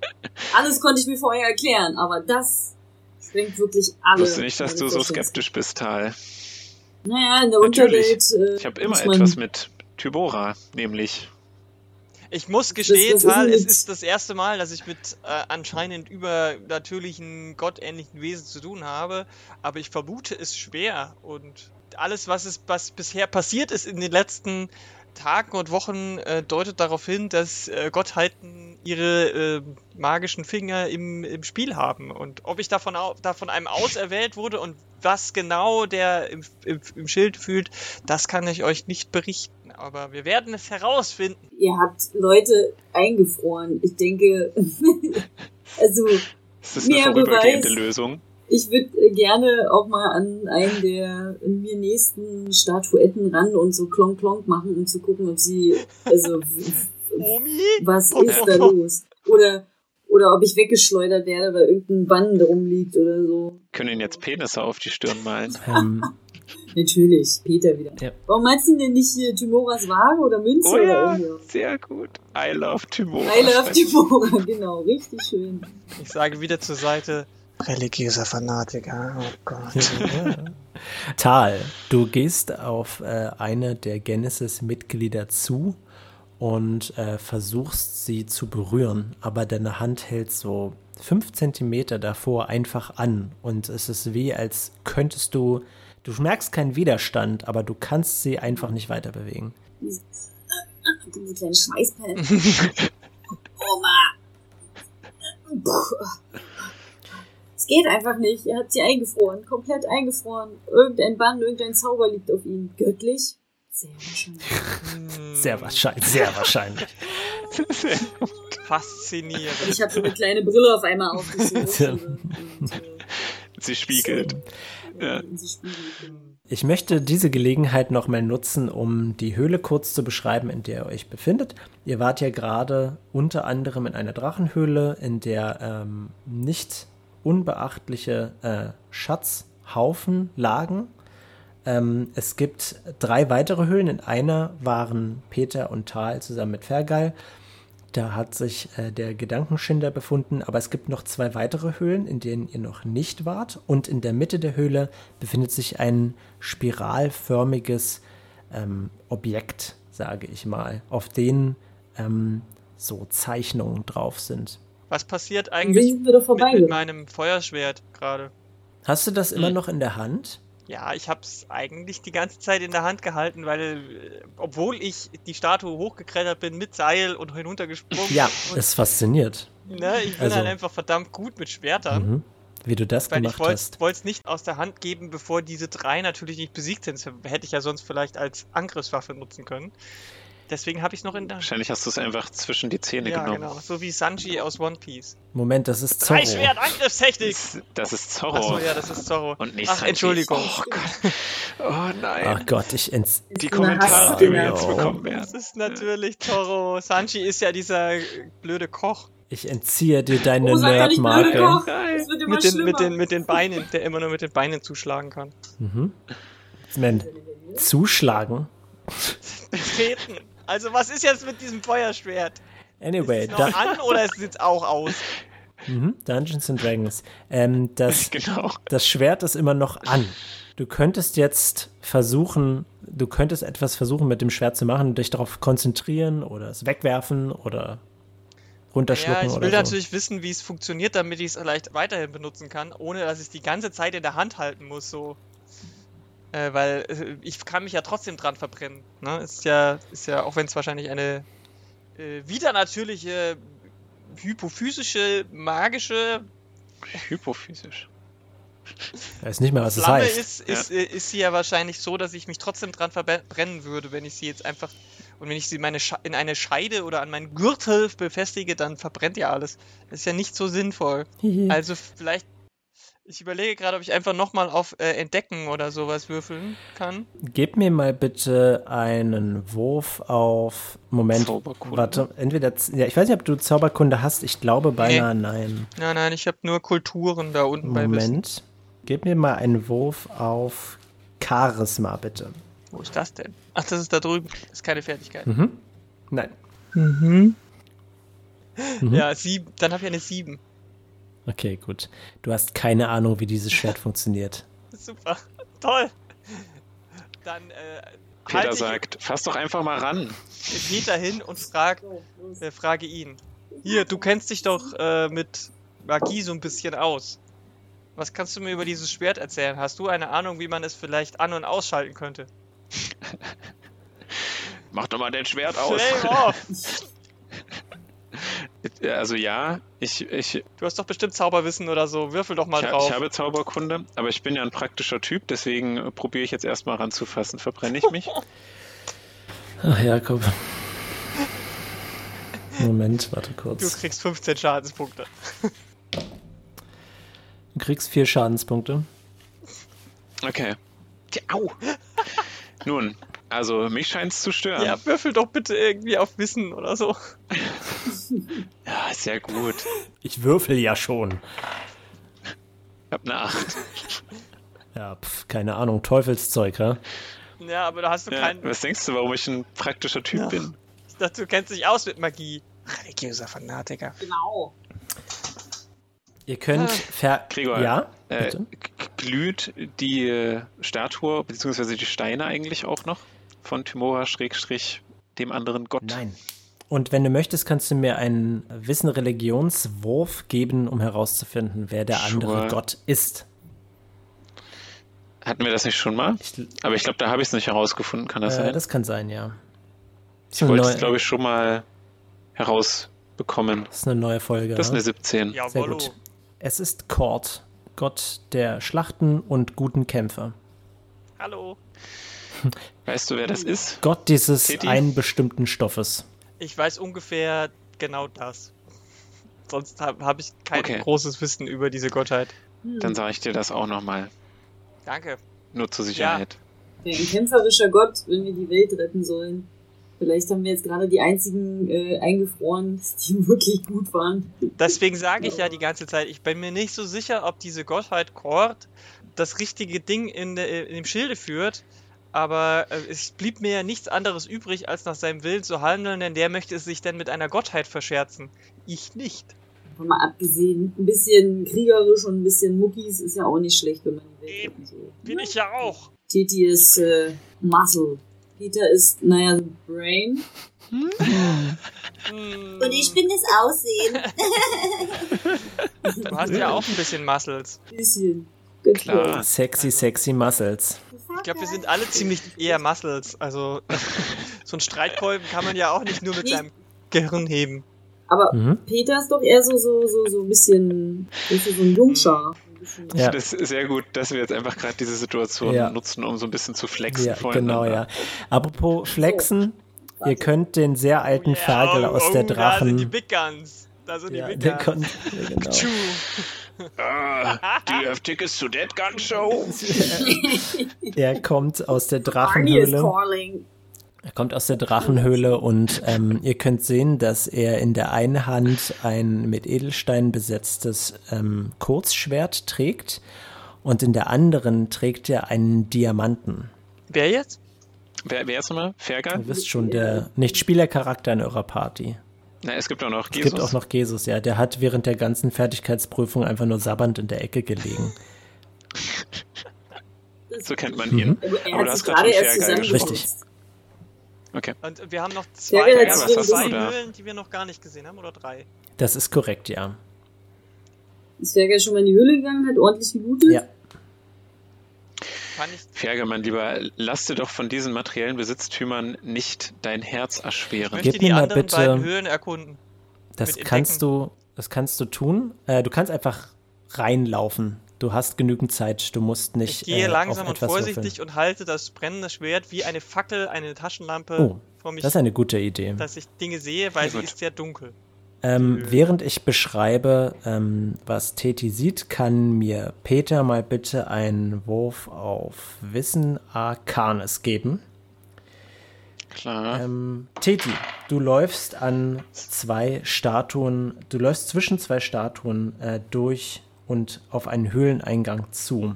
Alles konnte ich mir vorher erklären, aber das sprengt wirklich alle. Ich wusste nicht, dass du so skeptisch bist, Tal. Naja, in der Natürlich. Unterwelt. Äh, ich habe immer etwas mit Tybora, nämlich. Ich muss gestehen, Tal, es ist das erste Mal, dass ich mit äh, anscheinend übernatürlichen, gottähnlichen Wesen zu tun habe, aber ich vermute es schwer und alles, was, es, was bisher passiert ist in den letzten Tagen und Wochen, äh, deutet darauf hin, dass äh, Gottheiten ihre äh, magischen Finger im, im Spiel haben. Und ob ich davon, davon einem auserwählt wurde und was genau der im, im, im Schild fühlt, das kann ich euch nicht berichten. Aber wir werden es herausfinden. Ihr habt Leute eingefroren. Ich denke, also das ist eine vorübergehende Beweis, Lösung. Ich würde gerne auch mal an einen der mir nächsten Statuetten ran und so klonk klonk machen, um zu gucken, ob sie, also, Omi? was ist da los? Oder oder ob ich weggeschleudert werde, weil irgendein Bann drum liegt oder so. Können Ihnen jetzt Penisse auf die Stirn malen? Natürlich, Peter wieder. Ja. Warum meinst du denn nicht hier Timoras Waage oder Münze Oh oder ja, irgendwas? sehr gut. I love Timora. I love Timora, genau, richtig schön. Ich sage wieder zur Seite. Religiöser Fanatiker, oh Gott. Tal, du gehst auf äh, eine der Genesis-Mitglieder zu und äh, versuchst sie zu berühren, aber deine Hand hält so fünf Zentimeter davor einfach an und es ist wie, als könntest du, du merkst keinen Widerstand, aber du kannst sie einfach nicht weiter bewegen. Diese, kleine Schweißperlen. Oma. Puh. Es geht einfach nicht. Er hat sie eingefroren. Komplett eingefroren. Irgendein Bann, irgendein Zauber liegt auf ihm. Göttlich? Sehr wahrscheinlich. Sehr wahrscheinlich, sehr wahrscheinlich. Faszinierend. Und ich habe so eine kleine Brille auf einmal äh, Sie spiegelt. Ja. Ich möchte diese Gelegenheit nochmal nutzen, um die Höhle kurz zu beschreiben, in der ihr euch befindet. Ihr wart ja gerade unter anderem in einer Drachenhöhle, in der ähm, nicht unbeachtliche äh, Schatzhaufen lagen. Ähm, es gibt drei weitere Höhlen. In einer waren Peter und Tal zusammen mit Fergal. Da hat sich äh, der Gedankenschinder befunden, aber es gibt noch zwei weitere Höhlen, in denen ihr noch nicht wart. Und in der Mitte der Höhle befindet sich ein spiralförmiges ähm, Objekt, sage ich mal, auf denen ähm, so Zeichnungen drauf sind. Was passiert eigentlich mit, vorbei. mit meinem Feuerschwert gerade? Hast du das immer Hm. noch in der Hand? Ja, ich habe es eigentlich die ganze Zeit in der Hand gehalten, weil, äh, obwohl ich die Statue hochgeklettert bin mit Seil und hinuntergesprungen, Ja, es fasziniert, ne, ich bin also- halt einfach verdammt gut mit Schwertern. mhm. wie du das Weil ich gemacht hast. wollte es nicht aus der Hand geben, bevor diese drei natürlich nicht besiegt sind. Das hätte ich ja sonst vielleicht als Angriffswaffe nutzen können. Deswegen habe ich es noch in der. Wahrscheinlich hast du es einfach zwischen die Zähne Ja, genommen. genau. So wie Sanji aus One Piece. Moment, das ist Zorro. Drei Schwert, Angriffstechnik! Das, das ist Zorro. Achso, ja, das ist Zorro. Und nicht Ach, Sanji. Entschuldigung. Oh Gott. Oh nein. Ach Gott, ich ents die Kommentare, die wir Ja. jetzt bekommen Das werden. ist natürlich Zorro. Sanji ist ja dieser blöde Koch. ich entziehe dir deine Oh, Nerdmarke. Das Mit den, mit, den, mit den Beinen, der immer nur mit den Beinen zuschlagen kann. Mhm. Moment, zuschlagen. Betreten. Also was ist jetzt mit diesem Feuerschwert? Anyway, Ist es noch da, an oder ist es jetzt auch aus? mhm, Dungeons and Dragons. Ähm, das, Genau. das Schwert ist immer noch an. Du könntest jetzt versuchen, du könntest etwas versuchen mit dem Schwert zu machen, dich darauf konzentrieren oder es wegwerfen oder runterschlucken Ja, ich oder will so. natürlich wissen, wie es funktioniert, damit ich es vielleicht weiterhin benutzen kann, ohne dass ich es die ganze Zeit in der Hand halten muss, so. Äh, weil äh, ich kann mich ja trotzdem dran verbrennen. Ne? Ist ja, ist ja, auch wenn es wahrscheinlich eine äh, wieder natürliche, hypophysische, magische Hypophysisch. Ich weiß nicht mehr, was es Flamme heißt. ist, ist, äh, ist sie ja wahrscheinlich so, dass ich mich trotzdem dran verbrennen würde, wenn ich sie jetzt einfach und wenn ich sie meine Sche in eine Scheide oder an meinen Gürtel befestige, dann verbrennt ja alles. Das ist ja nicht so sinnvoll. Also vielleicht, ich überlege gerade, ob ich einfach nochmal auf äh, Entdecken oder sowas würfeln kann. Gib mir mal bitte einen Wurf auf. Moment, Zauberkunde? warte, entweder. Ja, ich weiß nicht, ob du Zauberkunde hast. Ich glaube beinahe nein. Nein, nein, ich habe nur Kulturen da unten bei Wissen. Moment. Gib mir mal einen Wurf auf Charisma, bitte. Wo ist das denn? Ach, das ist da drüben. Das ist keine Fertigkeit. Mhm. Nein. Mhm. Mhm. Ja, sieben. Dann habe ich eine sieben. Okay, gut. Du hast keine Ahnung, wie dieses Schwert funktioniert. Super. Toll. Dann äh, Peter halte ich sagt, fass doch einfach mal ran. Peter hin und frag, äh, frage ihn. Hier, du kennst dich doch äh, mit Magie so ein bisschen aus. Was kannst du mir über dieses Schwert erzählen? Hast du eine Ahnung, wie man es vielleicht an- und ausschalten könnte? Mach doch mal dein Schwert aus. Flame off! Also ja, ich, ich, Du hast doch bestimmt Zauberwissen oder so. Würfel doch mal ich, drauf. ich habe Zauberkunde, aber ich bin ja ein praktischer Typ, deswegen äh, probiere ich jetzt erstmal ranzufassen. Verbrenne ich mich? Ach, Jakob. Moment, warte du kurz. kriegst 15 Schadenspunkte. Du kriegst vier Schadenspunkte. Okay. Tja, Au! Nun, also mich scheint es zu stören. Ja, würfel doch bitte irgendwie auf Wissen oder so. Ja, sehr gut. Ich würfel ja schon. Ich hab eine 8. Ja, pf, keine Ahnung, Teufelszeug, ja? Ja, aber da hast du Ja, keinen. was denkst du, warum ich ein praktischer Typ Ja. bin? Ich dachte, du kennst dich aus mit Magie. Religiöser Fanatiker. Genau. Ihr könnt ver... Gregor, Ja, Äh, glüht die äh, Statue, beziehungsweise die Steine eigentlich auch noch von Timora Schrägstrich dem anderen Gott? Nein. Und wenn du möchtest, kannst du mir einen Wissen-Religionswurf geben, um herauszufinden, wer der andere Sure. Gott ist. Hatten wir das nicht schon mal? Ich, Aber ich glaube, da habe ich es nicht herausgefunden, kann das äh, sein? das kann sein, ja. ich wollte es, glaube ich, schon mal herausbekommen. Das ist eine neue Folge. Das ist ja? eine 17. Sehr Jawollo. gut. Es ist Kord, Gott der Schlachten und guten Kämpfe. Hallo. Weißt du, wer das ist? Gott dieses Titi? einen bestimmten Stoffes. Ich weiß ungefähr genau das. Sonst habe hab ich kein Okay. großes Wissen über diese Gottheit. Hm. Dann sage ich dir das auch nochmal. Danke. Nur zur Sicherheit. Wäre ein kämpferischer Gott, wenn wir die Welt retten sollen. Vielleicht haben wir jetzt gerade die einzigen äh, eingefroren, die wirklich gut waren. Deswegen sage ich ja die ganze Zeit, ich bin mir nicht so sicher, ob diese Gottheit Kord das richtige Ding in, der- in dem Schilde führt. Aber äh, es blieb mir ja nichts anderes übrig, als nach seinem Willen zu handeln, denn der möchte es sich denn mit einer Gottheit verscherzen. Ich nicht. Von mal abgesehen, ein bisschen kriegerisch und ein bisschen Muckis ist ja auch nicht schlecht, wenn man die Welt Eben. soll. Bin ich ja auch. Titi ist äh, Muscle. Peter ist, naja, Brain. Hm. bin das Aussehen. Du hast ja auch ein bisschen Muscles. bisschen. Klar. Sexy, sexy Muscles. Ich glaube, wir sind alle ziemlich eher Muscles. Also so ein Streitkolben kann man ja auch nicht nur mit seinem Gehirn heben. Aber Mhm. Peter ist doch eher so, so, so, so ein bisschen, so ein. Ein bisschen- Ja. Das ist sehr gut, dass wir jetzt einfach gerade diese Situation Ja. nutzen, um so ein bisschen zu flexen Ja, genau, ja. Apropos Flexen, ihr könnt den sehr alten Oh yeah, Ferkel oh, aus oh, der Da sind die Drachen. Big Guns. Da sind Ja, die Big der Guns. ja, genau. Ah, do you have tickets to that gun show? Er kommt aus der Drachenhöhle. Er kommt aus der Drachenhöhle und ähm, ihr könnt sehen, dass er in der einen Hand ein mit Edelstein besetztes ähm, Kurzschwert trägt und in der anderen trägt er einen Diamanten. Wer jetzt? Wer, wer ist nochmal? Fergal? Ihr wisst schon, der Nicht-Spielercharakter in eurer Party. Na, es gibt auch noch Es Jesus. gibt auch noch Jesus, ja. Der hat während der ganzen Fertigkeitsprüfung einfach nur sabbernd in der Ecke gelegen. so kennt man ihn. Aber er Aber du hast gerade erst zusammengefasst. Richtig. Okay. Und wir haben noch zwei, ja, zwei du da? Höhlen, die wir noch gar nicht gesehen haben, oder drei? Das ist korrekt, ja. Ist Fergal schon mal in die Höhle gegangen, hat ordentlich geblutet? Ja. Kann ich, Fergal, mein Lieber, lass dir doch von diesen materiellen Besitztümern nicht dein Herz ich erschweren. möchte Gib die mir mal anderen bitte- beiden Höhlen erkunden. Das kannst du, das kannst du tun. Äh, du kannst einfach reinlaufen. Du hast genügend Zeit. Du musst nicht. Ich gehe äh, langsam auf und etwas vorsichtig und halte das brennende Schwert wie eine Fackel, eine Taschenlampe Oh, vor mich, Das ist eine gute Idee. dass ich Dinge sehe, weil Sehr sie gut. ist sehr dunkel. Ähm, während ich beschreibe, ähm, was Teti sieht, kann mir Peter mal bitte einen Wurf auf Wissen Arcanes geben. Klar. Ähm, Teti, du läufst an zwei Statuen, du läufst zwischen zwei Statuen äh, durch und auf einen Höhleneingang zu.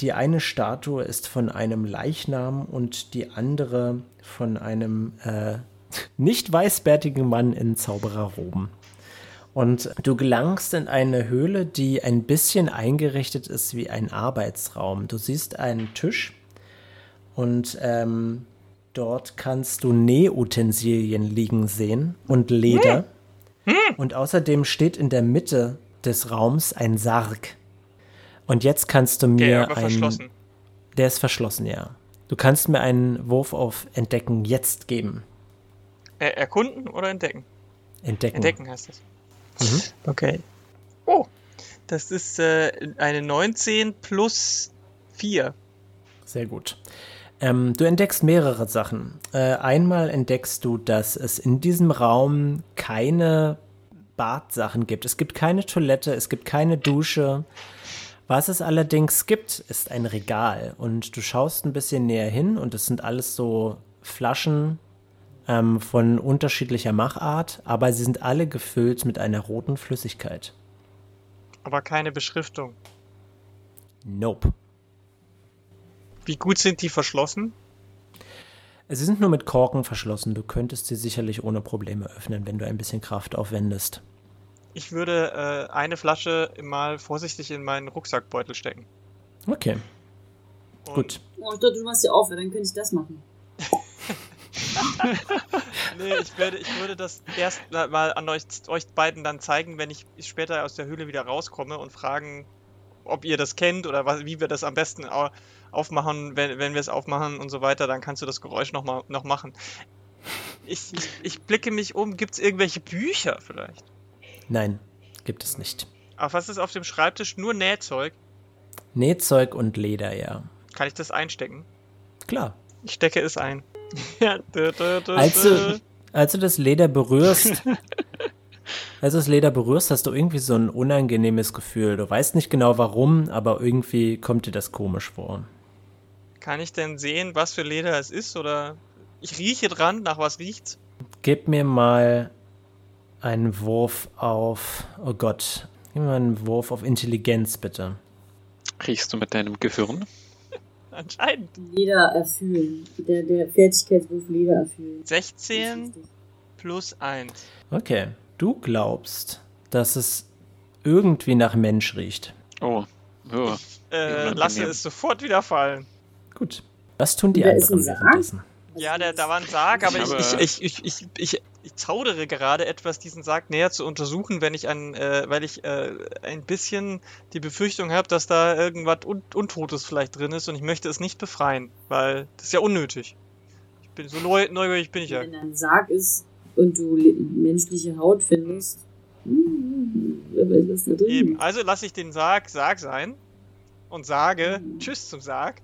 Die eine Statue ist von einem Leichnam und die andere von einem äh, nicht weißbärtigen Mann in Zaubererroben. Und du gelangst in eine Höhle, die ein bisschen eingerichtet ist wie ein Arbeitsraum. Du siehst einen Tisch und ähm, dort kannst du Nähutensilien liegen sehen und Leder. Und außerdem steht in der Mitte des Raums ein Sarg. Und jetzt kannst du mir Der aber ein, verschlossen. Der ist verschlossen, ja. Du kannst mir einen Wurf auf Entdecken jetzt geben. Äh, erkunden oder entdecken? Entdecken. Entdecken heißt das. Mhm. Okay. Oh, das ist äh, eine 19 plus 4. Sehr gut. Ähm, du entdeckst mehrere Sachen. Äh, einmal entdeckst du, dass es in diesem Raum keine Badsachen gibt. Es gibt keine Toilette, es gibt keine Dusche. Was es allerdings gibt, ist ein Regal. Und du schaust ein bisschen näher hin und es sind alles so Flaschen ähm, von unterschiedlicher Machart, aber sie sind alle gefüllt mit einer roten Flüssigkeit. Aber keine Beschriftung. Nope. Wie gut sind die verschlossen? Sie sind nur mit Korken verschlossen. Du könntest sie sicherlich ohne Probleme öffnen, wenn du ein bisschen Kraft aufwendest. Ich würde äh, eine Flasche mal vorsichtig in meinen Rucksackbeutel stecken. Okay. Und Gut. Oh, ich dachte, du machst ja auf, dann könnte ich das machen. Nee, ich würde, ich würde das erst mal an euch, euch beiden dann zeigen, wenn ich später aus der Höhle wieder rauskomme und fragen, ob ihr das kennt oder was, wie wir das am besten au- aufmachen, wenn, wenn wir es aufmachen und so weiter, dann kannst du das Geräusch noch, mal, noch machen. Ich, ich, ich blicke mich um, gibt es irgendwelche Bücher vielleicht? Nein, gibt es nicht. Aber was ist auf dem Schreibtisch? Nur Nähzeug. Nähzeug und Leder, ja. Kann ich das einstecken? Klar. Ich stecke es ein. Ja, dö, dö, dö, Als du, als du das Leder berührst, als du das Leder berührst, hast du irgendwie so ein unangenehmes Gefühl. Du weißt nicht genau warum, aber irgendwie kommt dir das komisch vor. Kann ich denn sehen, was für Leder es ist? Oder ich rieche dran, nach was riecht's? Gib mir mal einen Wurf auf, oh Gott, gib mir mal einen Wurf auf Intelligenz, bitte. Riechst du mit deinem Gehirn? Anscheinend. Leder erfüllen. Der, der Fertigkeitswurf Leder erfüllen. 16 plus 1. Okay, du glaubst, dass es irgendwie nach Mensch riecht. Oh. oh. Äh, Unangenehm. lasse es sofort wieder fallen. Gut. Was tun die Da ist anderen ein Sarg. währenddessen? Ja, der, da war ein Sarg, aber Ich ich, ich, ich, ich, ich, zaudere gerade etwas, diesen Sarg näher zu untersuchen, wenn ich ein, äh, weil ich äh, ein bisschen die Befürchtung habe, dass da irgendwas Un Untotes vielleicht drin ist und ich möchte es nicht befreien, weil das ist ja unnötig. Ich bin so neu, neugierig bin ich ja. Wenn ein Sarg ist und du menschliche Haut findest, hm, wer weiß, was da drin Eben. Also lasse ich den Sarg Sarg sein und sage Mhm. Tschüss zum Sarg.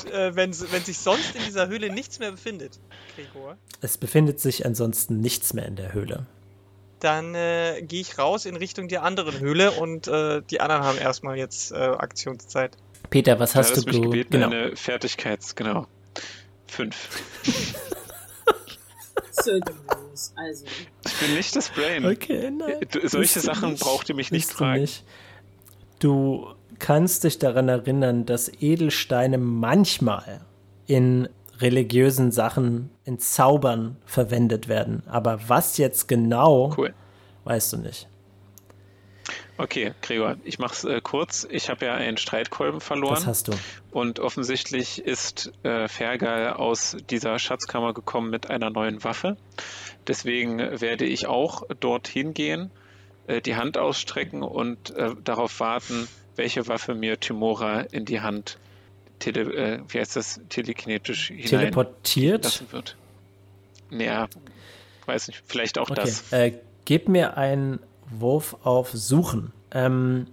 Und äh, wenn, wenn sich sonst in dieser Höhle nichts mehr befindet, Gregor, Es befindet sich ansonsten nichts mehr in der Höhle. dann äh, gehe ich raus in Richtung der anderen Höhle und äh, die anderen haben erstmal jetzt äh, Aktionszeit. Peter, was hast ja, du gebeten, Genau. eine Fertigkeits, genau. Fünf. Also, Ich bin nicht das Brain. Okay, nein. Du, solche Sachen nicht. braucht ihr mich nicht Bist du fragen. nicht. Du kannst dich daran erinnern, dass Edelsteine manchmal in religiösen Sachen, in Zaubern verwendet werden. Aber was jetzt genau, Cool. weißt du nicht. Okay, Gregor, ich mach's äh, kurz. Ich habe ja einen Streitkolben verloren. Das hast du. Und offensichtlich ist äh, Fergal aus dieser Schatzkammer gekommen mit einer neuen Waffe. Deswegen werde ich auch dorthin gehen, äh, die Hand ausstrecken und äh, darauf warten, welche Waffe mir Timora in die Hand tele, äh, wie heißt das, telekinetisch hinein Teleportiert. wird. Naja, weiß nicht, vielleicht auch Okay. das. Äh, gib mir einen Wurf auf Suchen. Ähm,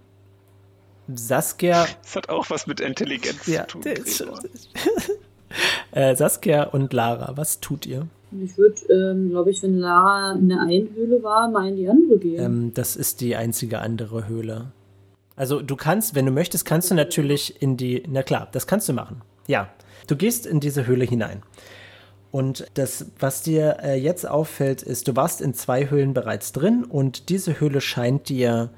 Saskia, Das hat auch was mit Intelligenz ja, zu tun. äh, Saskia und Lara, was tut ihr? ich würde, ähm, glaube ich, wenn Lara in der einen Höhle war, mal in die andere gehen. Ähm, das ist die einzige andere Höhle. Also du kannst, wenn du möchtest, kannst du natürlich in die, na klar, das kannst du machen. Ja, du gehst in diese Höhle hinein. Und das, was dir äh, jetzt auffällt, ist, du warst in zwei Höhlen bereits drin und diese Höhle scheint dir,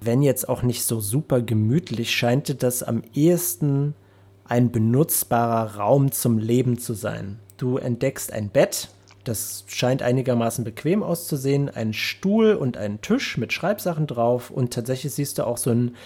wenn jetzt auch nicht so super gemütlich, scheint dir das am ehesten ein benutzbarer Raum zum Leben zu sein. Du entdeckst ein Bett, das scheint einigermaßen bequem auszusehen, einen Stuhl und einen Tisch mit Schreibsachen drauf und tatsächlich siehst du auch so ein,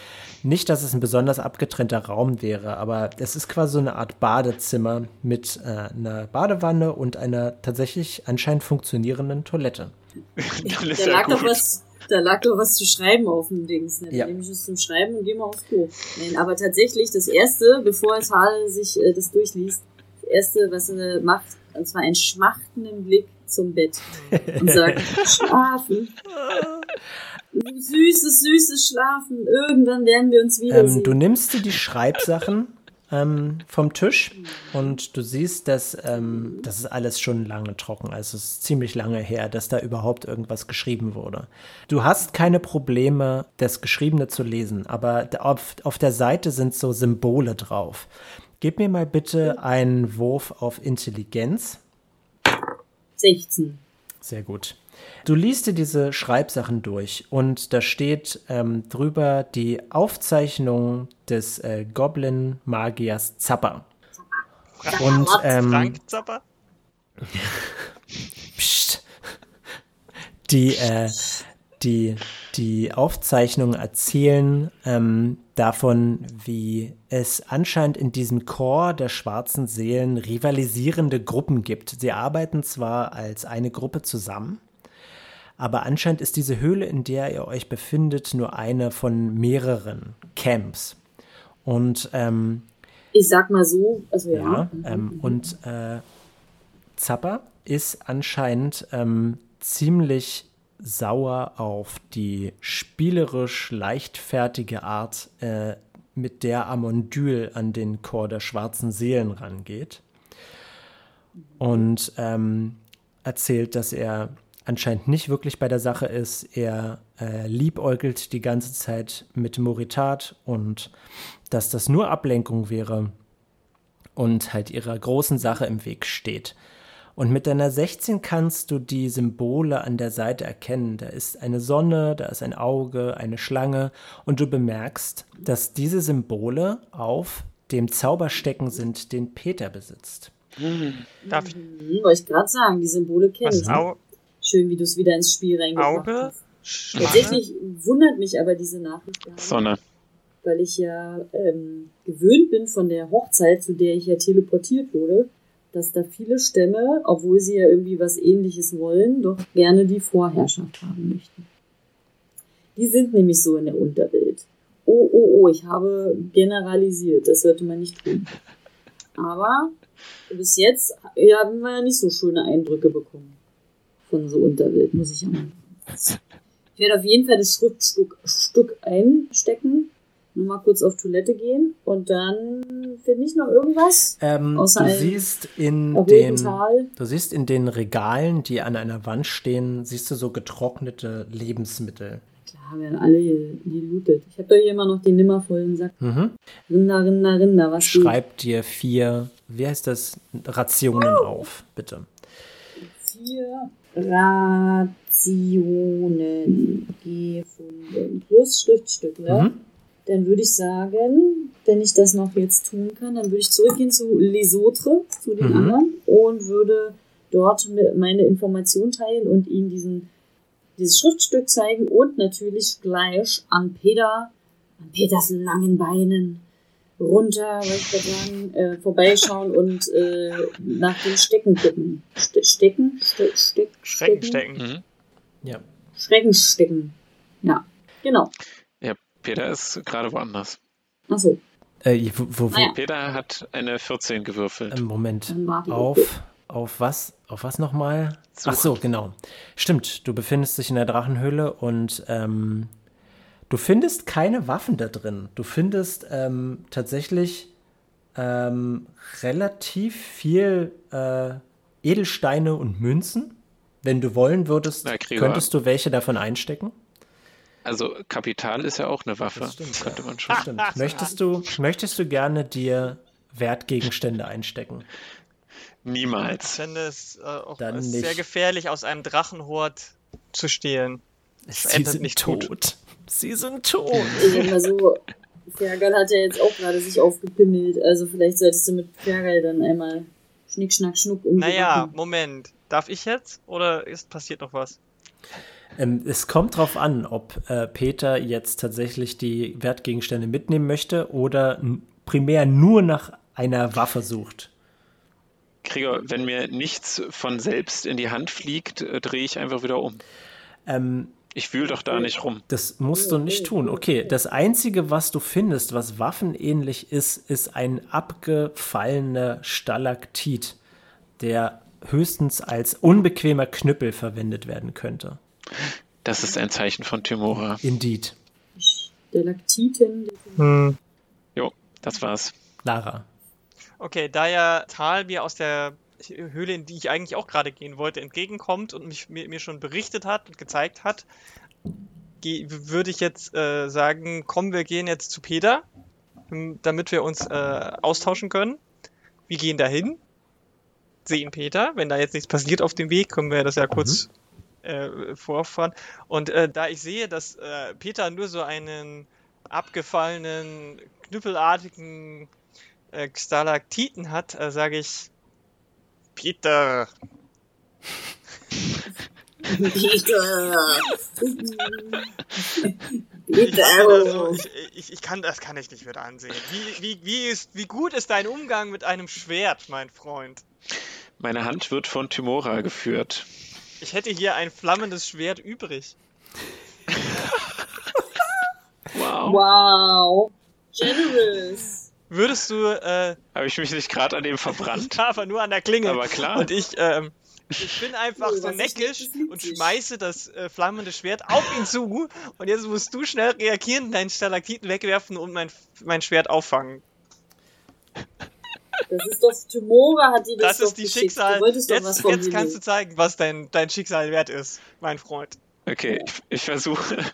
nicht, dass es ein besonders abgetrennter Raum wäre, aber es ist quasi so eine Art Badezimmer mit äh, einer Badewanne und einer tatsächlich anscheinend funktionierenden Toilette. Dann ist da, lag doch gut. was, da lag doch was zu schreiben auf dem Dings. Ne? Ja. Dann nehme ich es zum Schreiben und gehe mal aufs Klo. Nein, aber tatsächlich, das Erste, bevor es Hal sich äh, das durchliest, Erste, was er macht, und zwar einen schmachtenden Blick zum Bett und sagt, schlafen. Süßes, süßes Schlafen. Irgendwann werden wir uns wiedersehen. Ähm, du nimmst dir die Schreibsachen ähm, vom Tisch und du siehst, dass ähm, das ist alles schon lange trocken. Also es ist ziemlich lange her, dass da überhaupt irgendwas geschrieben wurde. Du hast keine Probleme, das Geschriebene zu lesen, aber auf, auf der Seite sind so Symbole drauf. Gib mir mal bitte einen Wurf auf Intelligenz. 16. Sehr gut. Du liest dir diese Schreibsachen durch und da steht ähm, drüber die Aufzeichnung des äh, Goblin-Magiers Zappa. Und ähm, Frank Zappa? Psst. Die, äh, die, die Aufzeichnungen erzählen ähm, davon, wie es anscheinend in diesem Chor der schwarzen Seelen rivalisierende Gruppen gibt. Sie arbeiten zwar als eine Gruppe zusammen, aber anscheinend ist diese Höhle, in der ihr euch befindet, nur eine von mehreren Camps. Und ähm, Ich sag mal so, also ja. ja, ähm, und äh, Zappa ist anscheinend ähm, ziemlich sauer auf die spielerisch leichtfertige Art, äh, mit der Amondyl an den Chor der schwarzen Seelen rangeht. Und ähm, erzählt, dass er anscheinend nicht wirklich bei der Sache ist. Er äh, liebäugelt die ganze Zeit mit Moritat und dass das nur Ablenkung wäre und halt ihrer großen Sache im Weg steht. Und mit deiner 16 kannst du die Symbole an der Seite erkennen. Da ist eine Sonne, da ist ein Auge, eine Schlange und du bemerkst, dass diese Symbole auf dem Zauberstecken sind, den Peter besitzt. Darf ich Hm, wollte ich gerade sagen, die Symbole kenne was? ich. Au Schön, wie du es wieder ins Spiel reingebracht Auge? hast. Schlange? Tatsächlich wundert mich aber diese Nachricht gar nicht, Sonne. weil ich ja ähm, gewöhnt bin von der Hochzeit, zu der ich ja teleportiert wurde, dass da viele Stämme, obwohl sie ja irgendwie was ähnliches wollen, doch gerne die Vorherrschaft haben möchten. Die sind nämlich so in der Unterwelt. Oh, oh, oh, ich habe generalisiert, das sollte man nicht tun. Aber bis jetzt haben wir ja nicht so schöne Eindrücke bekommen von so Unterwelt, muss ich ja mal sagen. Ich werde auf jeden Fall das Schriftstück Stück einstecken, mal kurz auf Toilette gehen und dann finde ich noch irgendwas. Ähm, Außer du siehst in den Tal. Du siehst in den Regalen, die an einer Wand stehen, siehst du so getrocknete Lebensmittel. Klar, haben wir alle ge- gelootet. Ich habe doch hier immer noch den nimmervollen Sack. Mhm. Rinder, Rinder, Rinder, was geht? Schreib dir vier, wie heißt das, Rationen auf, bitte. Vier Rationen gefunden. Plus Schriftstück, ne? Mhm. Dann würde ich sagen, wenn ich das noch jetzt tun kann, dann würde ich zurückgehen zu Les Autres, zu den Mhm. anderen, und würde dort meine Information teilen und ihnen diesen, dieses Schriftstück zeigen und natürlich gleich an Peter, an Peters langen Beinen runter, sagen, äh, vorbeischauen und äh, nach dem Stecken gucken. Ste stecken? Ste steck Schrecken stecken. Mhm. Ja. Schrecken stecken. Ja, genau. Peter ist gerade woanders. Achso, Äh, wo, wo, wo, Naja. Peter hat eine 14 gewürfelt. ähm, Moment. Auf, auf was? Auf was nochmal? Ach so, genau. Stimmt, du befindest dich in der Drachenhöhle und ähm, du findest keine Waffen da drin. Du findest ähm, tatsächlich ähm, relativ viel äh, Edelsteine und Münzen. Wenn du wollen würdest, Na, könntest du welche davon einstecken. Also Kapital ist ja auch eine Waffe. Das stimmt, könnte ja. man schon. Stimmt. möchtest, du, möchtest du gerne dir Wertgegenstände einstecken? Ich Niemals. fände es äh, auch Dann nicht. sehr gefährlich, aus einem Drachenhort zu stehlen. Sie endet sind nicht tot. gut. Sie sind tot. Ich sag mal so, Fergal hat ja jetzt auch gerade sich aufgepimmelt. Also vielleicht solltest du mit Fergal dann einmal Schnick, Schnack, Schnuck um die Naja. Moment. Darf ich jetzt? Oder ist passiert noch was? Ähm, es kommt drauf an, ob äh, Peter jetzt tatsächlich die Wertgegenstände mitnehmen möchte oder primär nur nach einer Waffe sucht. Gregor, wenn mir nichts von selbst in die Hand fliegt, äh, drehe ich einfach wieder um. Ähm, Ich wühl doch da nicht rum. das musst du nicht tun. Okay, das Einzige, was du findest, was waffenähnlich ist, ist ein abgefallener Stalaktit, der höchstens als unbequemer Knüppel verwendet werden könnte. Das ist ein Zeichen von Timora. Indeed. Stalaktiten. Jo, das war's. Lara. Okay, da ja Tal mir aus der Höhle, in die ich eigentlich auch gerade gehen wollte, entgegenkommt und mich, mir, mir schon berichtet hat und gezeigt hat, würde ich jetzt äh, sagen, komm, wir gehen jetzt zu Peter, m, damit wir uns äh, austauschen können. Wir gehen dahin, sehen Peter. Wenn da jetzt nichts passiert auf dem Weg, können wir das ja kurz äh, Vorfahren. Und äh, da ich sehe, dass äh, Peter nur so einen abgefallenen, knüppelartigen äh, Stalaktiten hat, äh, sage ich, Peter. Peter. Ich, Peter. also, ich, ich, ich kann das kann ich nicht mit ansehen. Wie, wie, wie, ist, wie gut ist dein Umgang mit einem Schwert, mein Freund? Meine Hand wird von Timora geführt. Ich hätte hier ein flammendes Schwert übrig. Wow. Wow. Generous. Würdest du, äh, Habe ich mich nicht gerade an dem verbrannt? aber nur an der Klinge. Aber klar. Und ich, ähm, ich bin einfach so neckisch und schmeiße das äh, flammende Schwert auf ihn zu. Und jetzt musst du schnell reagieren, deinen Stalaktiten wegwerfen und mein, mein Schwert auffangen. Das ist doch, Tumora hat dir das, Das doch ist die geschickt. Schicksal. Du wolltest doch was Jetzt, jetzt kannst du zeigen, was dein, dein Schicksal wert ist, mein Freund. Okay, ich, ich versuche.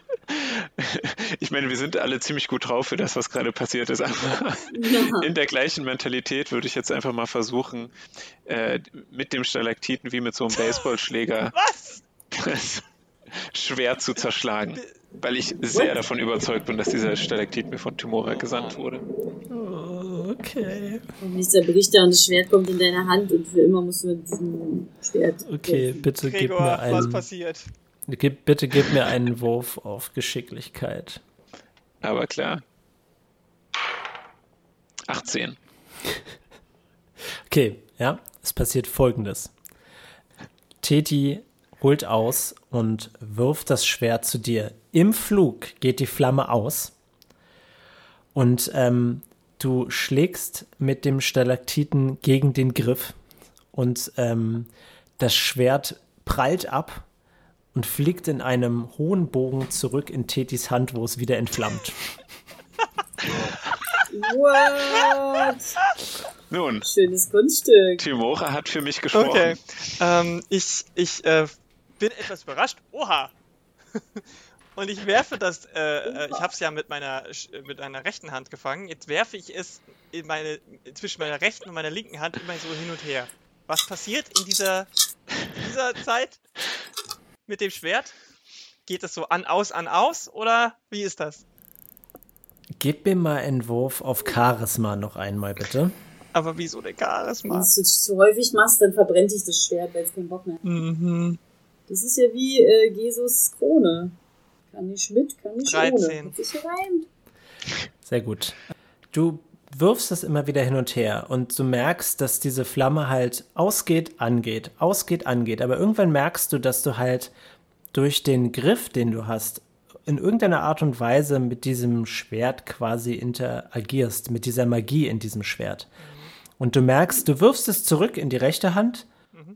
Ich meine, wir sind alle ziemlich gut drauf für das, was gerade passiert ist. Aber Ja. in der gleichen Mentalität würde ich jetzt einfach mal versuchen, äh, mit dem Stalaktiten wie mit so einem Baseballschläger Was? das Schwert zu zerschlagen. Weil ich sehr davon überzeugt bin, dass dieser Stalaktit mir von Timora gesandt wurde. Oh, okay. Und nicht zerbricht er und das Schwert kommt in deine Hand und für immer musst du mit diesem Schwert. Okay, bitte gib Gregor, mir was einen. passiert? Gib, bitte gib mir einen Wurf auf Geschicklichkeit. Aber klar. 18. Okay, ja, es passiert folgendes. Teti holt aus und wirft das Schwert zu dir. Im Flug geht die Flamme aus und ähm, du schlägst mit dem Stalaktiten gegen den Griff und ähm, das Schwert prallt ab und fliegt in einem hohen Bogen zurück in Tetis Hand, wo es wieder entflammt. What? Nun, Schönes Kunststück. Timora hat für mich gesprochen. Okay. Ähm, ich ich äh, bin etwas überrascht. Oha! Und ich werfe das, äh, äh, ich habe es ja mit meiner, Sch- mit meiner rechten Hand gefangen. Jetzt werfe ich es in meine, zwischen meiner rechten und meiner linken Hand immer so hin und her. Was passiert in dieser, dieser Zeit mit dem Schwert? Geht es so an, aus, an, aus? Oder wie ist das? Gib mir mal einen Wurf auf Charisma noch einmal, bitte. Aber wieso der Charisma? Wenn du es zu häufig machst, dann verbrennt dich das Schwert, weil es keinen Bock mehr hat. Mhm. Das ist ja wie äh, Jesus Krone. Kann nicht mit, kann nicht 13. ohne. Sehr gut. Du wirfst es immer wieder hin und her und du merkst, dass diese Flamme halt ausgeht, angeht, ausgeht, angeht. Aber irgendwann merkst du, dass du halt durch den Griff, den du hast, in irgendeiner Art und Weise mit diesem Schwert quasi interagierst, mit dieser Magie in diesem Schwert. Und du merkst, du wirfst es zurück in die rechte Hand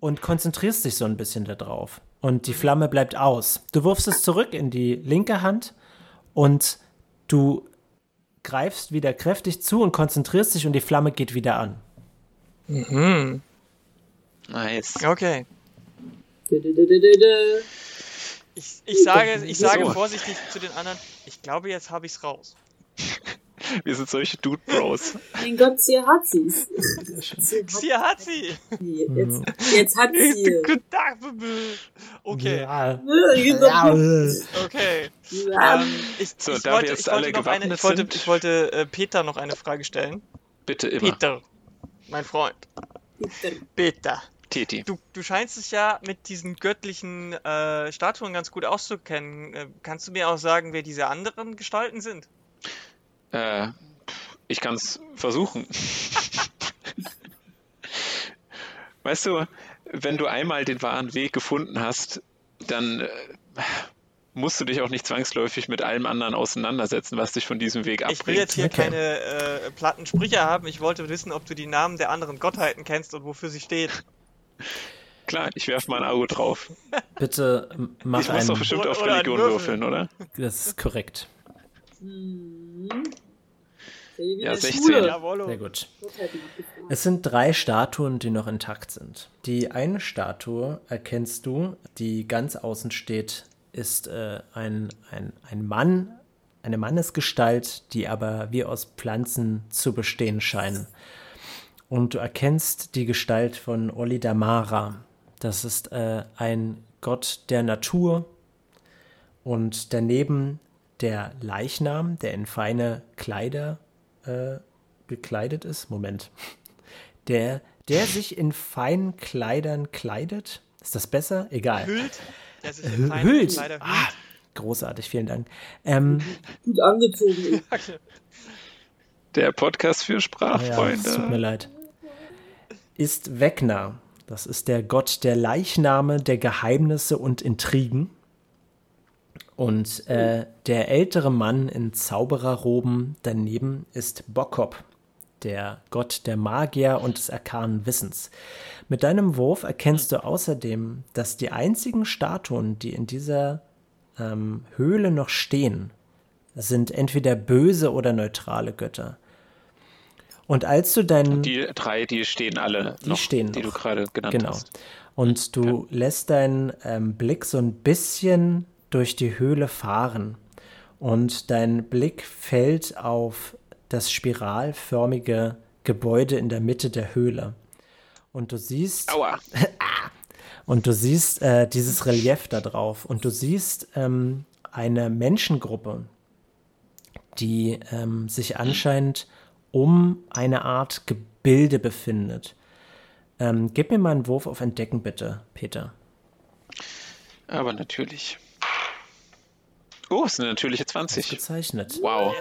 und konzentrierst dich so ein bisschen darauf. Und die Flamme bleibt aus. Du wirfst es zurück in die linke Hand und du greifst wieder kräftig zu und konzentrierst dich und die Flamme geht wieder an. Mhm. Nice. Okay. Ich, ich sage, ich sage So. vorsichtig zu den anderen, ich glaube, jetzt habe ich's raus. Wir sind solche Dude Bros. Mein Gott, sie hat sie's. Sie hat Sie hat sie! sie. Jetzt, jetzt hat sie. Okay, Ja. Okay. Ja. Ähm, ich, So, ich wollte, ich wollte eine, ich wollte, ich wollte äh, Peter noch eine Frage stellen. Bitte immer. Peter, mein Freund, Bitte. Peter. Titi. Du, du scheinst es ja mit diesen göttlichen äh, Statuen ganz gut auszukennen. Äh, kannst du mir auch sagen, wer diese anderen Gestalten sind? Äh, ich kann es versuchen. weißt du, wenn du einmal den wahren Weg gefunden hast, dann äh, musst du dich auch nicht zwangsläufig mit allem anderen auseinandersetzen, was dich von diesem Weg Ich will jetzt abbringt. hier Okay. keine äh, platten Sprüche haben. Ich wollte wissen, ob du die Namen der anderen Gottheiten kennst und wofür sie stehen. Klar, ich werfe mal ein Auge drauf. Bitte m- mach ich muss doch bestimmt Oder- auf Religion Würfel. würfeln, oder? Das ist korrekt. Hm. Ja, in der 16. Schule. Jawollo. Sehr gut. Abgefragt. Es sind drei Statuen, die noch intakt sind. Die eine Statue erkennst du, die ganz außen steht, ist äh, ein, ein, ein Mann, eine Mannesgestalt, die aber wie aus Pflanzen zu bestehen scheinen. Und du erkennst die Gestalt von Oli Damara. Das ist äh, ein Gott der Natur und daneben der Leichnam, der in feine Kleider äh, gekleidet ist. Moment. Der, der sich in feinen Kleidern kleidet. Ist das besser? Egal. Hüllt. Der sich in Hüllt. Kleider hüllt. Ah, großartig, vielen Dank. Ähm, Gut angezogen. Der Podcast für ja, es tut mir Sprachfreunde. leid. Ist Wegner. Das ist der Gott der Leichname, der Geheimnisse und Intrigen. Und äh, der ältere Mann in Zaubererroben daneben ist Bokop, der Gott der Magier und des arkanen Wissens. Mit deinem Wurf erkennst du außerdem, dass die einzigen Statuen, die in dieser ähm, Höhle noch stehen, sind entweder böse oder neutrale Götter. Und als du deinen Die drei, die stehen alle Die noch, stehen die noch. du gerade genannt Genau. hast. Und du lässt deinen ähm, Blick so ein bisschen durch die Höhle fahren. Und dein Blick fällt auf das spiralförmige Gebäude in der Mitte der Höhle. Und du siehst, Aua. und du siehst äh, dieses Relief da drauf. Und du siehst ähm, eine Menschengruppe, die ähm, sich anscheinend um eine Art Gebilde befindet. Ähm, gib mir mal einen Wurf auf Entdecken, bitte, Peter. Aber natürlich. Oh, es ist eine natürliche 20. Gezeichnet. Wow.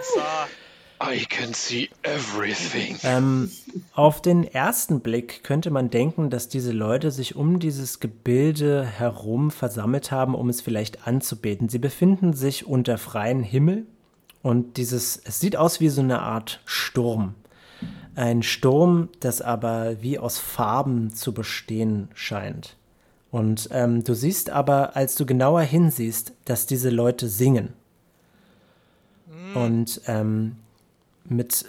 I can see everything. Ähm, auf den ersten Blick könnte man denken, dass diese Leute sich um dieses Gebilde herum versammelt haben, um es vielleicht anzubeten. Sie befinden sich unter freiem Himmel und dieses, es sieht aus wie so eine Art Sturm. Ein Sturm, das aber wie aus Farben zu bestehen scheint. Und ähm, du siehst aber, als du genauer hinsiehst, dass diese Leute singen. Und ähm, mit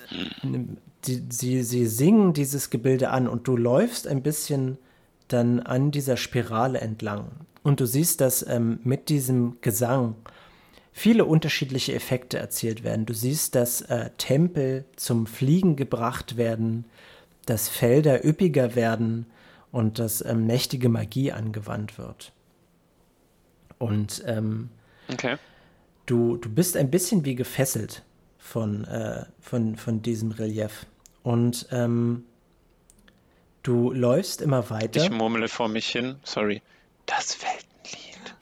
die, sie, sie singen dieses Gebilde an und du läufst ein bisschen dann an dieser Spirale entlang. Und du siehst, dass ähm, mit diesem Gesang viele unterschiedliche Effekte erzielt werden. Du siehst, dass äh, Tempel zum Fliegen gebracht werden, dass Felder üppiger werden und dass ähm, mächtige Magie angewandt wird. Und ähm, Okay. du, du bist ein bisschen wie gefesselt von, äh, von, von diesem Relief. Und ähm, du läufst immer weiter. Ich murmle vor mich hin. Sorry. Das Weltenlied.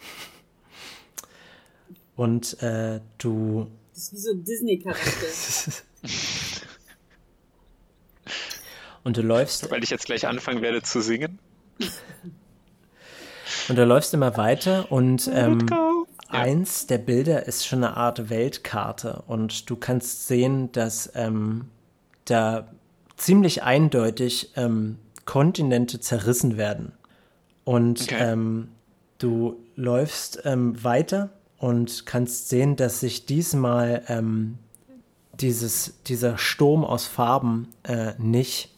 und äh, du, Das ist wie so ein Disney-Charakter. und du läufst Weil ich jetzt gleich anfangen werde zu singen. und du läufst immer weiter und ähm, Go. Ja. eins der Bilder ist schon eine Art Weltkarte und du kannst sehen, dass ähm, da ziemlich eindeutig ähm, Kontinente zerrissen werden. Und Okay. ähm, du läufst ähm, weiter und kannst sehen, dass sich diesmal ähm, dieses, dieser Sturm aus Farben äh, nicht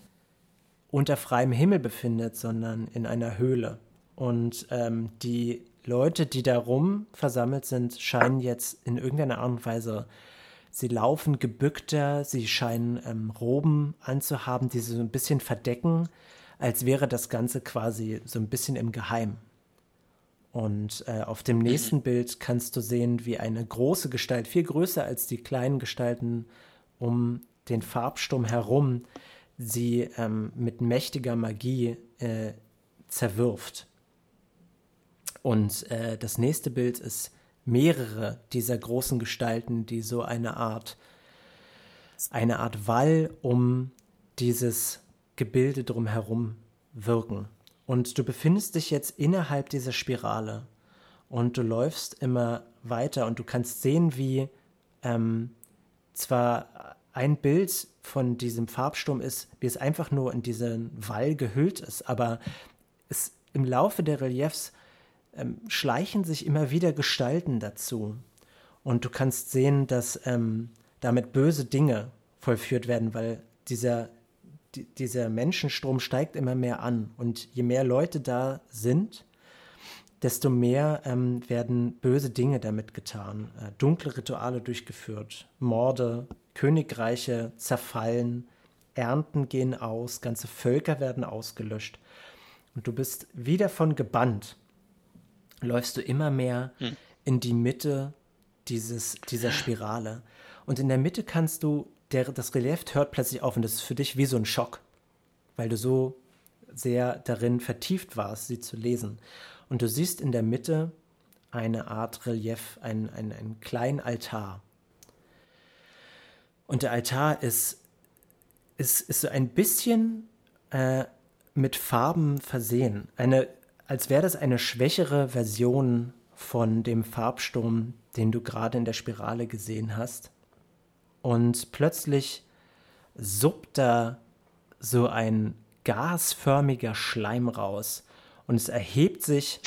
unter freiem Himmel befindet, sondern in einer Höhle. Und ähm, die Leute, die darum versammelt sind, scheinen jetzt in irgendeiner Art und Weise, sie laufen gebückter, sie scheinen ähm, Roben anzuhaben, die sie so ein bisschen verdecken, als wäre das Ganze quasi so ein bisschen im Geheim. Und äh, auf dem nächsten Bild kannst du sehen, wie eine große Gestalt, viel größer als die kleinen Gestalten um den Farbsturm herum, sie ähm, mit mächtiger Magie äh, zerwirft. Und äh, das nächste Bild ist mehrere dieser großen Gestalten, die so eine Art, eine Art Wall um dieses Gebilde drumherum wirken. Und du befindest dich jetzt innerhalb dieser Spirale und du läufst immer weiter und du kannst sehen, wie ähm, zwar ein Bild von diesem Farbsturm ist, wie es einfach nur in diesen Wall gehüllt ist, aber es im Laufe der Reliefs ähm, schleichen sich immer wieder Gestalten dazu. Und du kannst sehen, dass ähm, damit böse Dinge vollführt werden, weil dieser, die, dieser Menschenstrom steigt immer mehr an. Und je mehr Leute da sind, desto mehr ähm, werden böse Dinge damit getan. Äh, dunkle Rituale durchgeführt, Morde, Königreiche zerfallen, Ernten gehen aus, ganze Völker werden ausgelöscht. Und du bist wie davon gebannt. läufst du immer mehr Hm. in die Mitte dieses, dieser Spirale. Und in der Mitte kannst du, der, das Relief hört plötzlich auf und das ist für dich wie so ein Schock, weil du so sehr darin vertieft warst, sie zu lesen. Und du siehst in der Mitte eine Art Relief, einen, einen, einen kleinen Altar. Und der Altar ist, ist, ist so ein bisschen äh, mit Farben versehen. Eine, als wäre das eine schwächere Version von dem Farbsturm, den du gerade in der Spirale gesehen hast. Und plötzlich suppt da so ein gasförmiger Schleim raus. Und es erhebt sich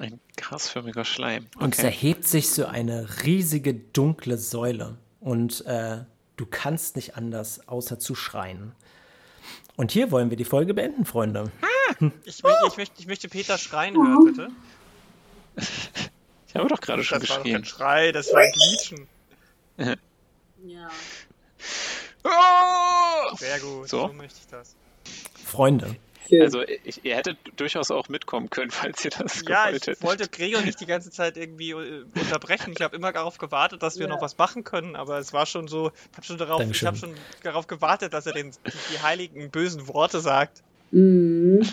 Ein gasförmiger Schleim. und es Okay. erhebt sich so eine riesige dunkle Säule. Und äh, du kannst nicht anders, außer zu schreien. Und hier wollen wir die Folge beenden, Freunde. Ich, mö- ich, möchte, ich möchte Peter schreien hören, bitte. Ich habe doch gerade schon Das war doch geschrien. kein Schrei, das war ein Quietschen. Ja. Oh! Sehr gut, So. so, möchte ich das. Freunde, Schön. Also ich, ihr hättet durchaus auch mitkommen können, falls ihr das Ja, gewollt ich hättet. wollte Gregor nicht die ganze Zeit irgendwie äh, unterbrechen. Ich habe immer darauf gewartet, dass wir Ja. noch was machen können, aber es war schon so, ich habe schon darauf, ich habe schon darauf gewartet, dass er den, die, die heiligen bösen Worte sagt. Mhm.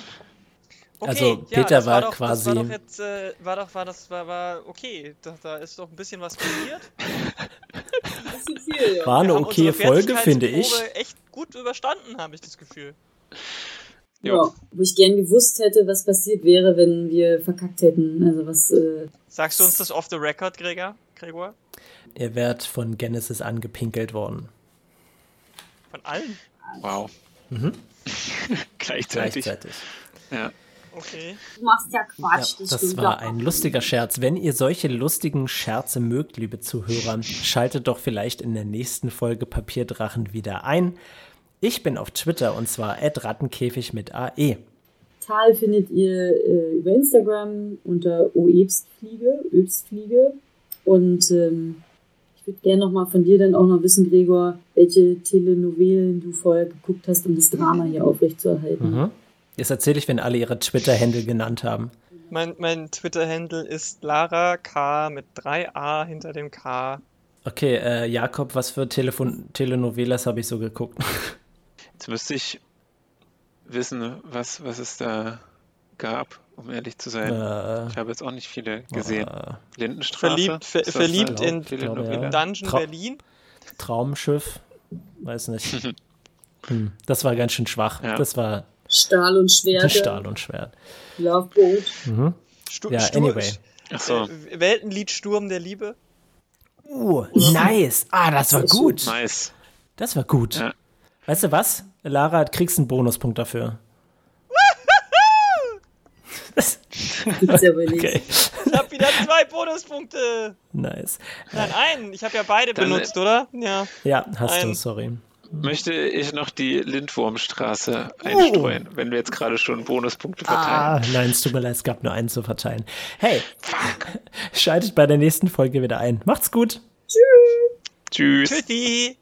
Okay, Also, ja, Peter das war doch, quasi- Das war doch jetzt, äh, war doch, war das, war, war okay. Da, da ist doch ein bisschen was passiert. Viel, ja. war eine unsere Folge, finde ich. Echt gut überstanden, habe ich das Gefühl. Ja. Wo ich gern gewusst hätte, was passiert wäre, wenn wir verkackt hätten. Also was, äh, Sagst du uns das off the record, Gregor? Gregor? Ihr werdet von Genesis angepinkelt worden. Von allen? Wow. Mhm. Gleichzeitig. Gleichzeitig. Ja. Okay. du machst ja Ja, Quatsch. das stimmt war ein lustiger Scherz. Wenn ihr solche lustigen Scherze mögt, liebe Zuhörer, schaltet doch vielleicht in der nächsten Folge Papierdrachen wieder ein. Ich bin auf Twitter und zwar rattenkäfig mit. AE. Tal findet ihr äh, über Instagram unter oebstfliege, Öbstfliege. Und ähm, ich würde gerne noch mal von dir dann auch noch wissen, Gregor, welche Telenovelen du vorher geguckt hast, um das Drama hier aufrechtzuerhalten. Mhm. Das erzähle ich, wenn alle ihre Twitter-Handle genannt haben. Mein, mein Twitter-Handle ist Lara K mit 3a hinter dem K. Okay, äh, Jakob, was für Telefon Telenovelas habe ich so geguckt? Jetzt müsste ich wissen, was, was es da gab, um ehrlich zu sein. äh, Ich habe jetzt auch nicht viele gesehen. äh, Lindenstraße? Verliebt, ver, verliebt in Telenovela? ja. Dungeon Trau- Berlin. Traumschiff, weiß nicht. hm, das war ganz schön schwach. Ja. Das war Stahl und Schwerte, Stahl und Schwert. Loveboat. Mhm. Stu Ja, Stu anyway. So, äh, Weltenlied Sturm der Liebe. Uh, nice. Ah, das war gut. nice. Das war gut. Ja. Weißt du was? Lara, kriegst einen Bonuspunkt dafür. Das- Gibt's aber nicht. okay, Ich habe wieder zwei Bonuspunkte. nice. Nein, einen. Ich habe ja beide Dann- benutzt, oder? Ja. Ja, hast du, Ein- sorry. Möchte ich noch die Lindwurmstraße einstreuen, wenn wir jetzt gerade schon Bonuspunkte verteilen? Ah, nein, es tut mir leid, es gab nur einen zu verteilen. Hey, schaltet bei der nächsten Folge wieder ein. Macht's gut. Tschüss. Tschüssi.